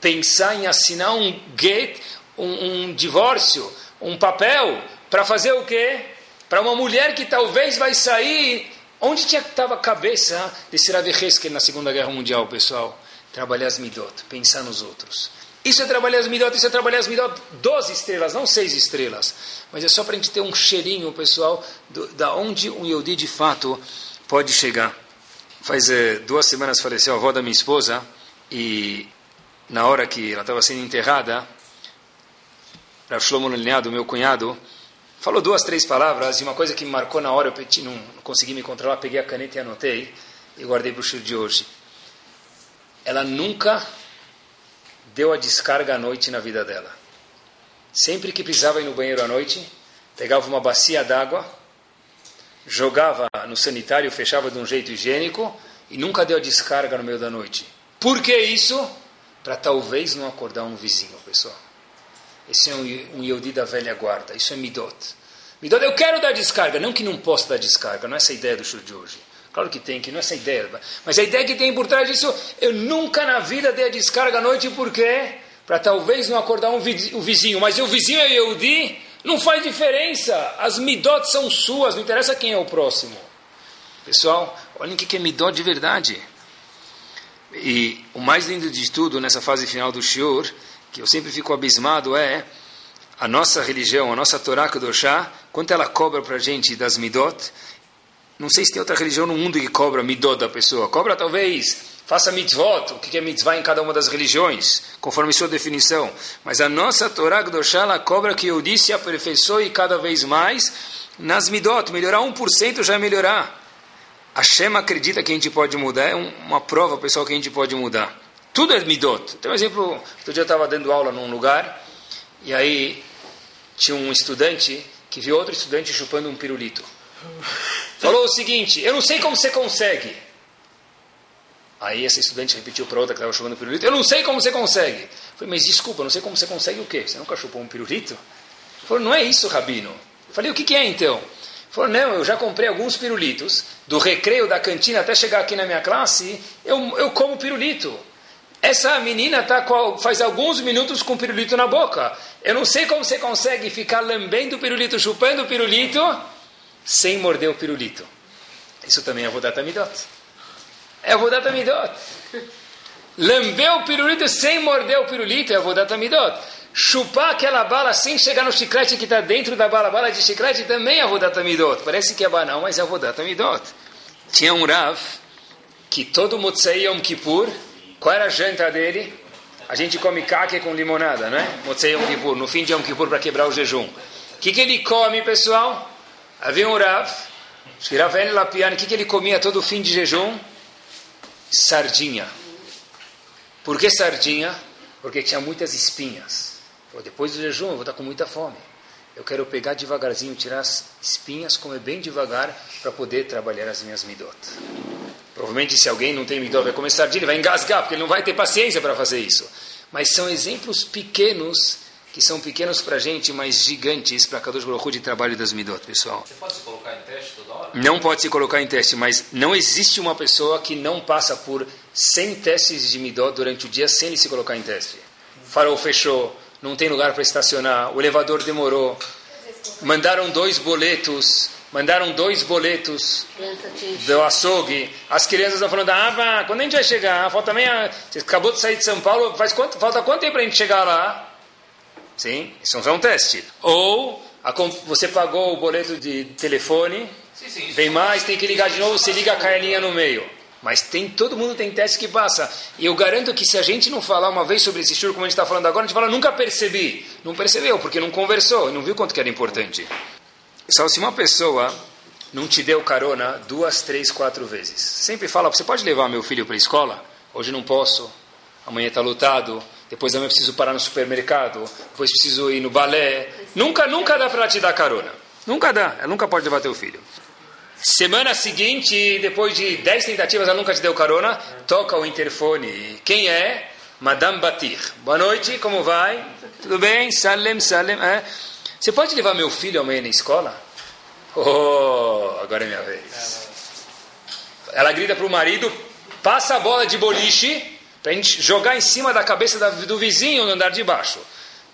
pensar em assinar um gate, um, um divórcio, um papel, para fazer o quê? Para uma mulher que talvez vai sair. Onde tinha estava a cabeça desse Rav na Segunda Guerra Mundial, pessoal? Trabalhar as midot, pensar nos outros. Isso é trabalhar as midot, isso é trabalhar as midot 12 estrelas, não 6 estrelas. Mas é só para a gente ter um cheirinho, pessoal, do, da onde um Yodi de fato pode chegar. Faz é, duas semanas faleceu a avó da minha esposa e na hora que ela estava sendo enterrada, Rav Shlomo Lineado, meu cunhado, falou duas, três palavras e uma coisa que me marcou na hora, eu pedi, não, não consegui me controlar, peguei a caneta e anotei e guardei para o de hoje. Ela nunca deu a descarga à noite na vida dela. Sempre que precisava ir no banheiro à noite, pegava uma bacia d'água jogava no sanitário, fechava de um jeito higiênico e nunca deu a descarga no meio da noite. Por que isso? Para talvez não acordar um vizinho, pessoal. Esse é um, um Yodi da velha guarda, isso é Midot. Midot, eu quero dar descarga, não que não possa dar descarga, não é essa a ideia do show de hoje. Claro que tem, que não é essa a ideia. Mas a ideia que tem por trás disso, eu nunca na vida dei a descarga à noite, por quê? Para talvez não acordar um vizinho. Mas o vizinho é Yehudi, não faz diferença. As midot são suas, não interessa quem é o próximo. Pessoal, olhem o que é midot de verdade. E o mais lindo de tudo nessa fase final do Shiur, que eu sempre fico abismado, é a nossa religião, a nossa Torá Kedoshá, quanto ela cobra para a gente das midot, não sei se tem outra religião no mundo que cobra midot da pessoa. Cobra talvez, faça mitzvot, o que é mitzvah em cada uma das religiões, conforme sua definição. Mas a nossa Torá Kedoshá, ela cobra que eu disse aperfeiçoe cada vez mais nas midot. Melhorar 1% já é melhorar. A Shema acredita que a gente pode mudar, é uma prova, pessoal, que a gente pode mudar. Tudo é midot. Tem um exemplo, outro dia eu estava dando aula num lugar, e aí tinha um estudante que viu outro estudante chupando um pirulito. Falou o seguinte: Eu não sei como você consegue. Aí essa estudante repetiu para outra que estava chupando pirulito: Eu não sei como você consegue. Eu falei, mas desculpa, não sei como você consegue o quê? Você nunca chupou um pirulito? Ele falou: Não é isso, Rabino. Eu falei: O que, que é então? Ele falou: Não, eu já comprei alguns pirulitos. Do recreio da cantina até chegar aqui na minha classe, eu, eu como pirulito. Essa menina tá faz alguns minutos com pirulito na boca. Eu não sei como você consegue ficar lambendo o pirulito, chupando o pirulito sem morder o pirulito. Isso também é Avodat Amidot. É Avodat Amidot. Lamber o pirulito sem morder o pirulito é Avodat Amidot. Chupar aquela bala sem chegar no chiclete que está dentro da bala, bala de chiclete também é Avodat Amidot. Parece que é banal, mas é Avodat Amidot. Tinha um Rav que todo Motzei Yom Kippur, qual era a janta dele? A gente come caque com limonada, não é? Motzei Yom Kippur, no fim de Yom Kippur para quebrar o jejum. O que, que ele come, pessoal? Havia um Rav, Rav El Lapian, o que, que ele comia todo fim de jejum? Sardinha. Por que sardinha? Porque tinha muitas espinhas. depois do jejum eu vou estar com muita fome. Eu quero pegar devagarzinho, tirar as espinhas, comer bem devagar para poder trabalhar as minhas midot. Provavelmente se alguém não tem midot vai comer sardinha, ele vai engasgar, porque ele não vai ter paciência para fazer isso. Mas são exemplos pequenos que são pequenos para a gente, mas gigantes para Kadosh Baruch de trabalho das Midot, pessoal. Você pode se colocar em teste toda hora? Não pode se colocar em teste, mas não existe uma pessoa que não passa por 100 testes de Midot durante o dia sem ele se colocar em teste. O farol fechou, não tem lugar para estacionar, o elevador demorou, mandaram dois boletos, mandaram dois boletos do açougue. As crianças estão falando, ah, quando a gente vai chegar? Falta meia... Você acabou de sair de São Paulo, faz quanto, falta quanto tempo para a gente chegar lá? Sim, isso não é um teste. Ou a, você pagou o boleto de telefone, sim, sim, vem mais, tem que ligar de novo, você liga a carlinha no meio. Mas tem, todo mundo tem teste que passa. E eu garanto que se a gente não falar uma vez sobre esse shur, como a gente está falando agora, a gente fala, nunca percebi. Não percebeu, porque não conversou e não viu quanto que era importante. Só se uma pessoa não te deu carona duas, três, quatro vezes. Sempre fala, você pode levar meu filho para a escola? Hoje não posso, amanhã está lotado, depois amanhã preciso parar no supermercado, depois preciso ir no balé. Nunca, nunca dá para ela te dar carona. Nunca dá, ela nunca pode levar teu filho. Semana seguinte, depois de 10 tentativas, ela nunca te deu carona, toca o interfone. Quem é? Madame Batir. Boa noite, como vai? Tudo bem? Salem, Salem. É? Você pode levar meu filho amanhã na escola? Oh, agora é minha vez. Ela grita para o marido, passa a bola de boliche para a gente jogar em cima da cabeça do vizinho no andar de baixo.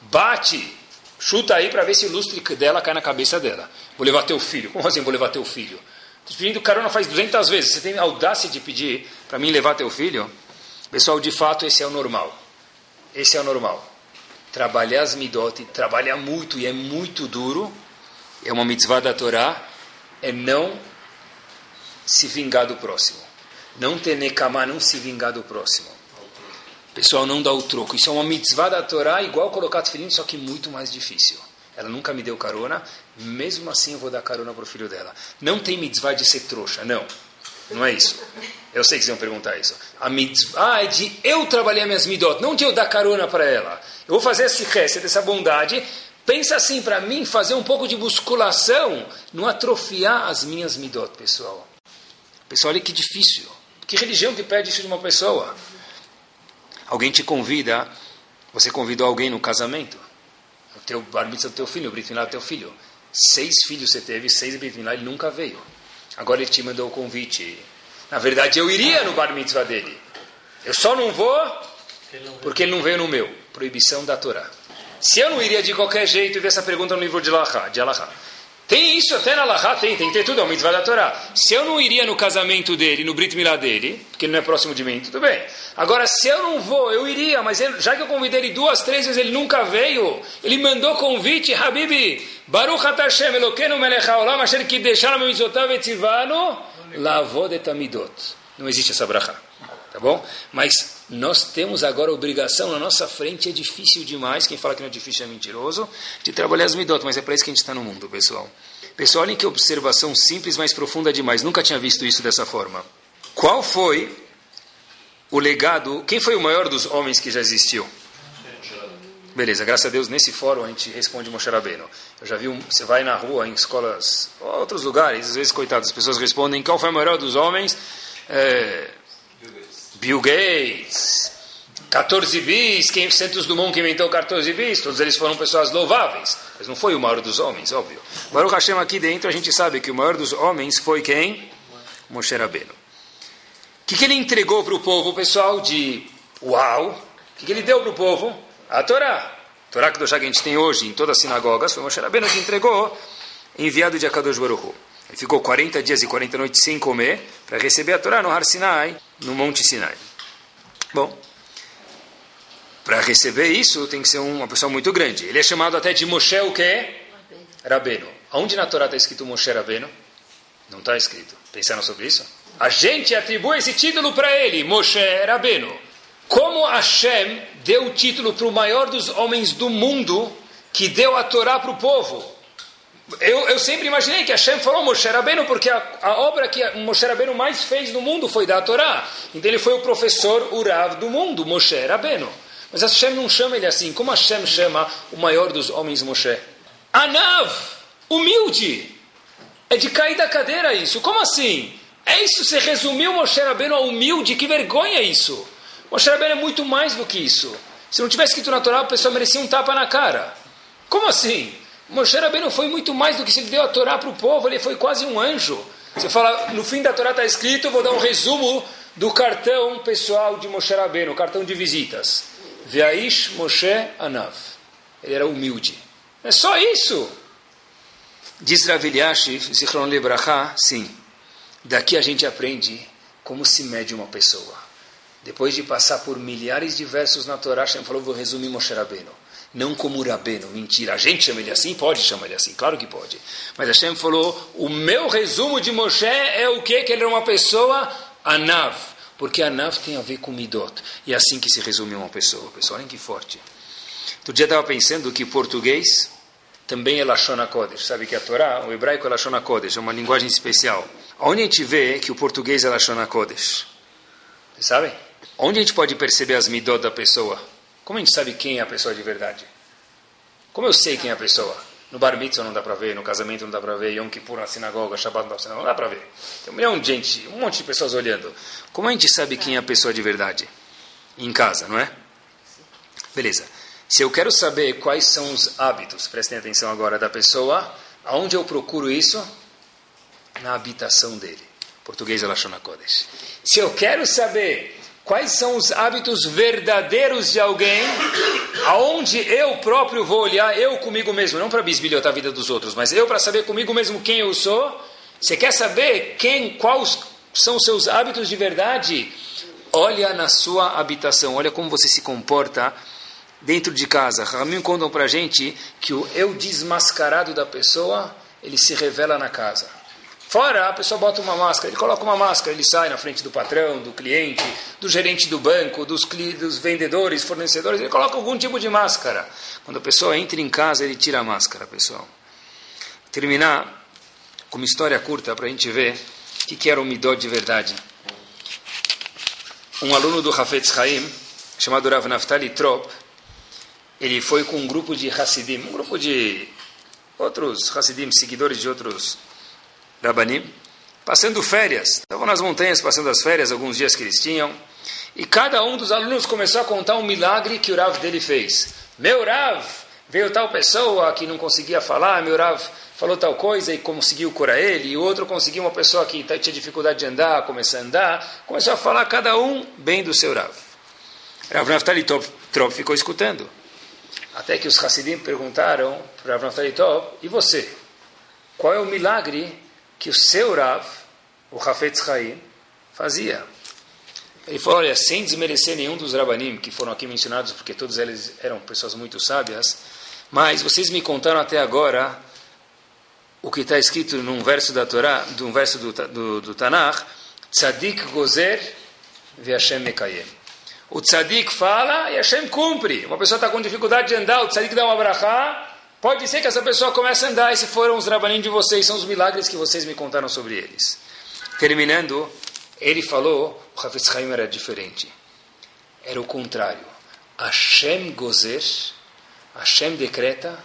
Bate, chuta aí para ver se o lustre dela cai na cabeça dela. Vou levar teu filho. Como assim vou levar teu filho? Estou pedindo carona faz 200 vezes. Você tem audácia de pedir para mim levar teu filho? Pessoal, de fato, esse é o normal. Esse é o normal. Trabalhar as midot, trabalhar muito e é muito duro, é uma mitzvah da Torá, é não se vingar do próximo. Não ter nekamá, não se vingar do próximo. Pessoal, não dá o troco. Isso é uma mitzvah da Torá, igual colocar tefilim, só que muito mais difícil. Ela nunca me deu carona, mesmo assim eu vou dar carona para o filho dela. Não tem mitzvah de ser trouxa, não. Não é isso. Eu sei que vocês vão perguntar isso. A mitzvah ah, é de eu trabalhar minhas midot, não de eu dar carona para ela. Eu vou fazer esse resto, essa bondade, Pensa assim, para mim, fazer um pouco de musculação, não atrofiar as minhas midot, pessoal. Pessoal, olha que difícil. Que religião que pede isso de uma pessoa? Alguém te convida, você convidou alguém no casamento, o teu bar do teu filho, o brit milá do teu filho. Seis filhos você teve, seis brit milá, ele nunca veio. Agora ele te mandou o convite. Na verdade, eu iria no bar mitzvah dele. Eu só não vou porque ele não veio no meu. Proibição da Torá. Se eu não iria de qualquer jeito e essa pergunta no livro de Alahá, de. Tem isso até na Alahá, tem, tem que ter tudo, é uma mitzvah da Torá. Se eu não iria no casamento dele, no Brit Milá dele, porque ele não é próximo de mim, tudo bem. Agora, se eu não vou, eu iria, mas ele, já que eu convidei ele duas, três vezes, ele nunca veio, ele mandou convite, Habibi, Baruch Hashem Elokeinu melech haolam, asher kideshanu mitzvotav etzivanu, lavod etamidot. Não existe essa brachá, tá bom? Mas nós temos agora a obrigação na nossa frente, é difícil demais, quem fala que não é difícil é mentiroso, de trabalhar as midot, mas é para isso que a gente está no mundo, pessoal. Pessoal, olhem que observação simples, mas profunda demais, nunca tinha visto isso dessa forma. Qual foi o legado, quem foi o maior dos homens que já existiu? Beleza, graças a Deus, nesse fórum a gente responde Moshe Rabbeinu. Eu já vi, um, você vai na rua, em escolas, outros lugares, às vezes, coitados, as pessoas respondem, qual foi o maior dos homens? É, Bill Gates, 14 bis, quem, Santos Dumont que inventou 14 bis, todos eles foram pessoas louváveis, mas não foi o maior dos homens, óbvio. Baruch Hashem aqui dentro a gente sabe que o maior dos homens foi quem? Moshe Rabbeinu. O que, que ele entregou para o povo, pessoal, de uau? O que, que ele deu para o povo? A Torá. A Torá que a gente tem hoje em todas as sinagogas, foi Moshe Rabbeinu que entregou, enviado de Akadosh Baruch. Ele ficou 40 dias e 40 noites sem comer para receber a Torá no Har Sinai, no Monte Sinai. Bom, para receber isso tem que ser uma pessoa muito grande. Ele é chamado até de Moshe o quê? Rabeno. Aonde na Torá está escrito Moshe Rabeno? Não está escrito. Pensaram sobre isso? A gente atribui esse título para ele, Moshe Rabeno. Como Hashem deu o título para o maior dos homens do mundo, que deu a Torá para o povo. Eu, eu, sempre imaginei que Hashem falou Moshe Rabbeinu porque a, a obra que Moshe Rabbeinu mais fez no mundo foi da Torá. Então ele foi o professor Urav do mundo, Moshe Rabbeinu. Mas Hashem não chama ele assim. Como Hashem chama o maior dos homens Moshe? Anav, humilde. É de cair da cadeira isso. Como assim? É isso, você resumiu Moshe Rabbeinu a humilde? Que vergonha isso. Moshe Rabbeinu é muito mais do que isso. Se não tivesse escrito na Torá, a pessoa merecia um tapa na cara. Como assim? Moshe Rabbeinu foi muito mais do que se ele deu a Torá para o povo, ele foi quase um anjo. Você fala, no fim da Torá está escrito, vou dar um resumo do cartão pessoal de Moshe Rabbeinu, cartão de visitas. Veaish Moshe Anav. Ele era humilde. É só isso. Diz Rav Eliashiv, Zichron Lebracha, sim. Daqui a gente aprende como se mede uma pessoa. Depois de passar por milhares de versos na Torá, Hashem falou, vou resumir Moshe Rabbeinu não como Rabeno, mentira. A gente chama ele assim? Pode chamar ele assim, claro que pode. Mas Hashem falou, o meu resumo de Moshe é o quê? Que ele era uma pessoa anav. Porque anav tem a ver com midot. E é assim que se resume uma pessoa. Pessoal, olhem que forte. Outro dia estava pensando que português também é Lashon HaKodesh. Sabe que a Torá, o hebraico é Lashon HaKodesh, é uma linguagem especial. Onde a gente vê que o português é Lashon HaKodesh? Vocês sabem? Onde a gente pode perceber as midot da pessoa? Como a gente sabe quem é a pessoa de verdade? Como eu sei quem é a pessoa? No bar mitzvah não dá para ver, no casamento não dá para ver, Yom Kippur na sinagoga, Shabbat não dá para não dá para ver. Tem um milhão de gente, um monte de pessoas olhando. Como a gente sabe quem é a pessoa de verdade? Em casa, não é? Beleza. Se eu quero saber quais são os hábitos, prestem atenção agora, da pessoa, aonde eu procuro isso? Na habitação dele. Português é Lashon Kodesh. Se eu quero saber Quais são os hábitos verdadeiros de alguém, aonde eu próprio vou olhar, eu comigo mesmo, não para bisbilhotar a vida dos outros, mas eu para saber comigo mesmo quem eu sou? Você quer saber quem, quais são os seus hábitos de verdade? Olha na sua habitação, olha como você se comporta dentro de casa. Ramim contam para gente que o eu desmascarado da pessoa, ele se revela na casa. Fora, a pessoa bota uma máscara, ele coloca uma máscara, ele sai na frente do patrão, do cliente, do gerente do banco, dos, dos vendedores, fornecedores, ele coloca algum tipo de máscara. Quando a pessoa entra em casa, ele tira a máscara, pessoal. Terminar com uma história curta para a gente ver o que, que era o Midó de verdade. Um aluno do Hafetz Haim, chamado Rav Naftali Trop, ele foi com um grupo de Hassidim, um grupo de outros Hassidim, seguidores de outros Rabanim, passando férias. Estavam nas montanhas passando as férias, alguns dias que eles tinham. E cada um dos alunos começou a contar um milagre que o Rav dele fez. Meu Rav, veio tal pessoa que não conseguia falar, meu Rav falou tal coisa e conseguiu curar ele, e o outro conseguiu uma pessoa que tinha dificuldade de andar, começou a andar, começou a falar cada um bem do seu Rav. Rav Naftali Top, Trop ficou escutando. Até que os Hassidim perguntaram para Rav Naftali Top, e você? Qual é o milagre que o seu Rav, o Hafetz Haim, fazia? Ele falou, olha, sem desmerecer nenhum dos Rabanim que foram aqui mencionados, porque todos eles eram pessoas muito sábias, mas vocês me contaram até agora o que está escrito num verso da Torá, num verso do, do, do Tanakh, Tzadik gozer ve Hashem mekayem. O tzadik fala e Hashem cumpre. Uma pessoa está com dificuldade de andar, o tzadik dá uma brachá, pode ser que essa pessoa comece a andar. Esses foram os Rabanim de vocês, são os milagres que vocês me contaram sobre eles. Terminando, ele falou, o Hafiz Haim era diferente. Era o contrário. Hashem gozer, Hashem decreta,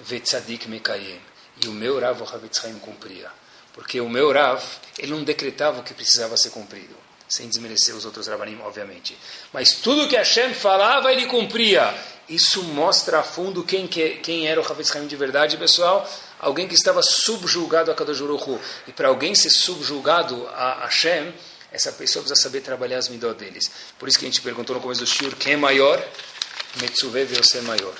vetzadik mekayem. E o meu Rav, o Hafiz Haim, cumpria. Porque o meu Rav, ele não decretava o que precisava ser cumprido. Sem desmerecer os outros Rabanim, obviamente. Mas tudo que Hashem falava, ele cumpria. Isso mostra a fundo quem, quem era o Hafiz Haim de verdade, pessoal alguém que estava subjugado a Kadosh E para alguém ser subjugado a Hashem, essa pessoa precisa saber trabalhar as midot deles. Por isso que a gente perguntou no começo do Shur, quem é maior? Metzuve você é maior.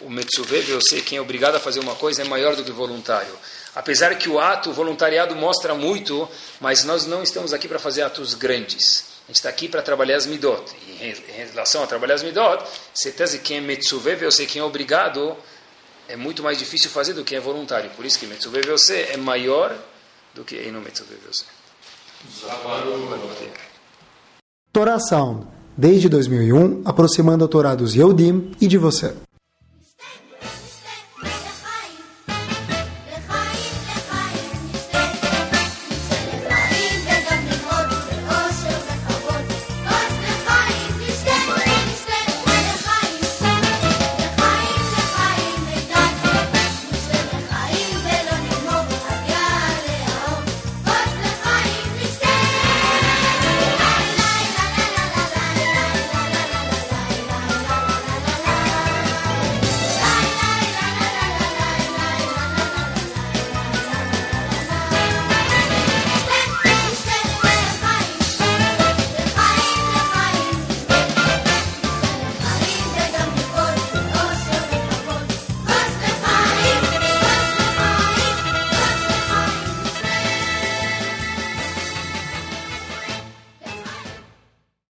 O Metzuve você, quem é obrigado a fazer uma coisa, é maior do que voluntário. Apesar que o ato, o voluntariado mostra muito, mas nós não estamos aqui para fazer atos grandes. Gente está aqui para trabalhar as midot. E em relação a trabalhar as midot, certeza que quem é Metzuve você, quem é obrigado, é muito mais difícil fazer do que é voluntário. Por isso que Metzuve você é maior do que Eino Metzuve você. Torá Sound, desde 2001, aproximando a Torá dos Yehudim e de você.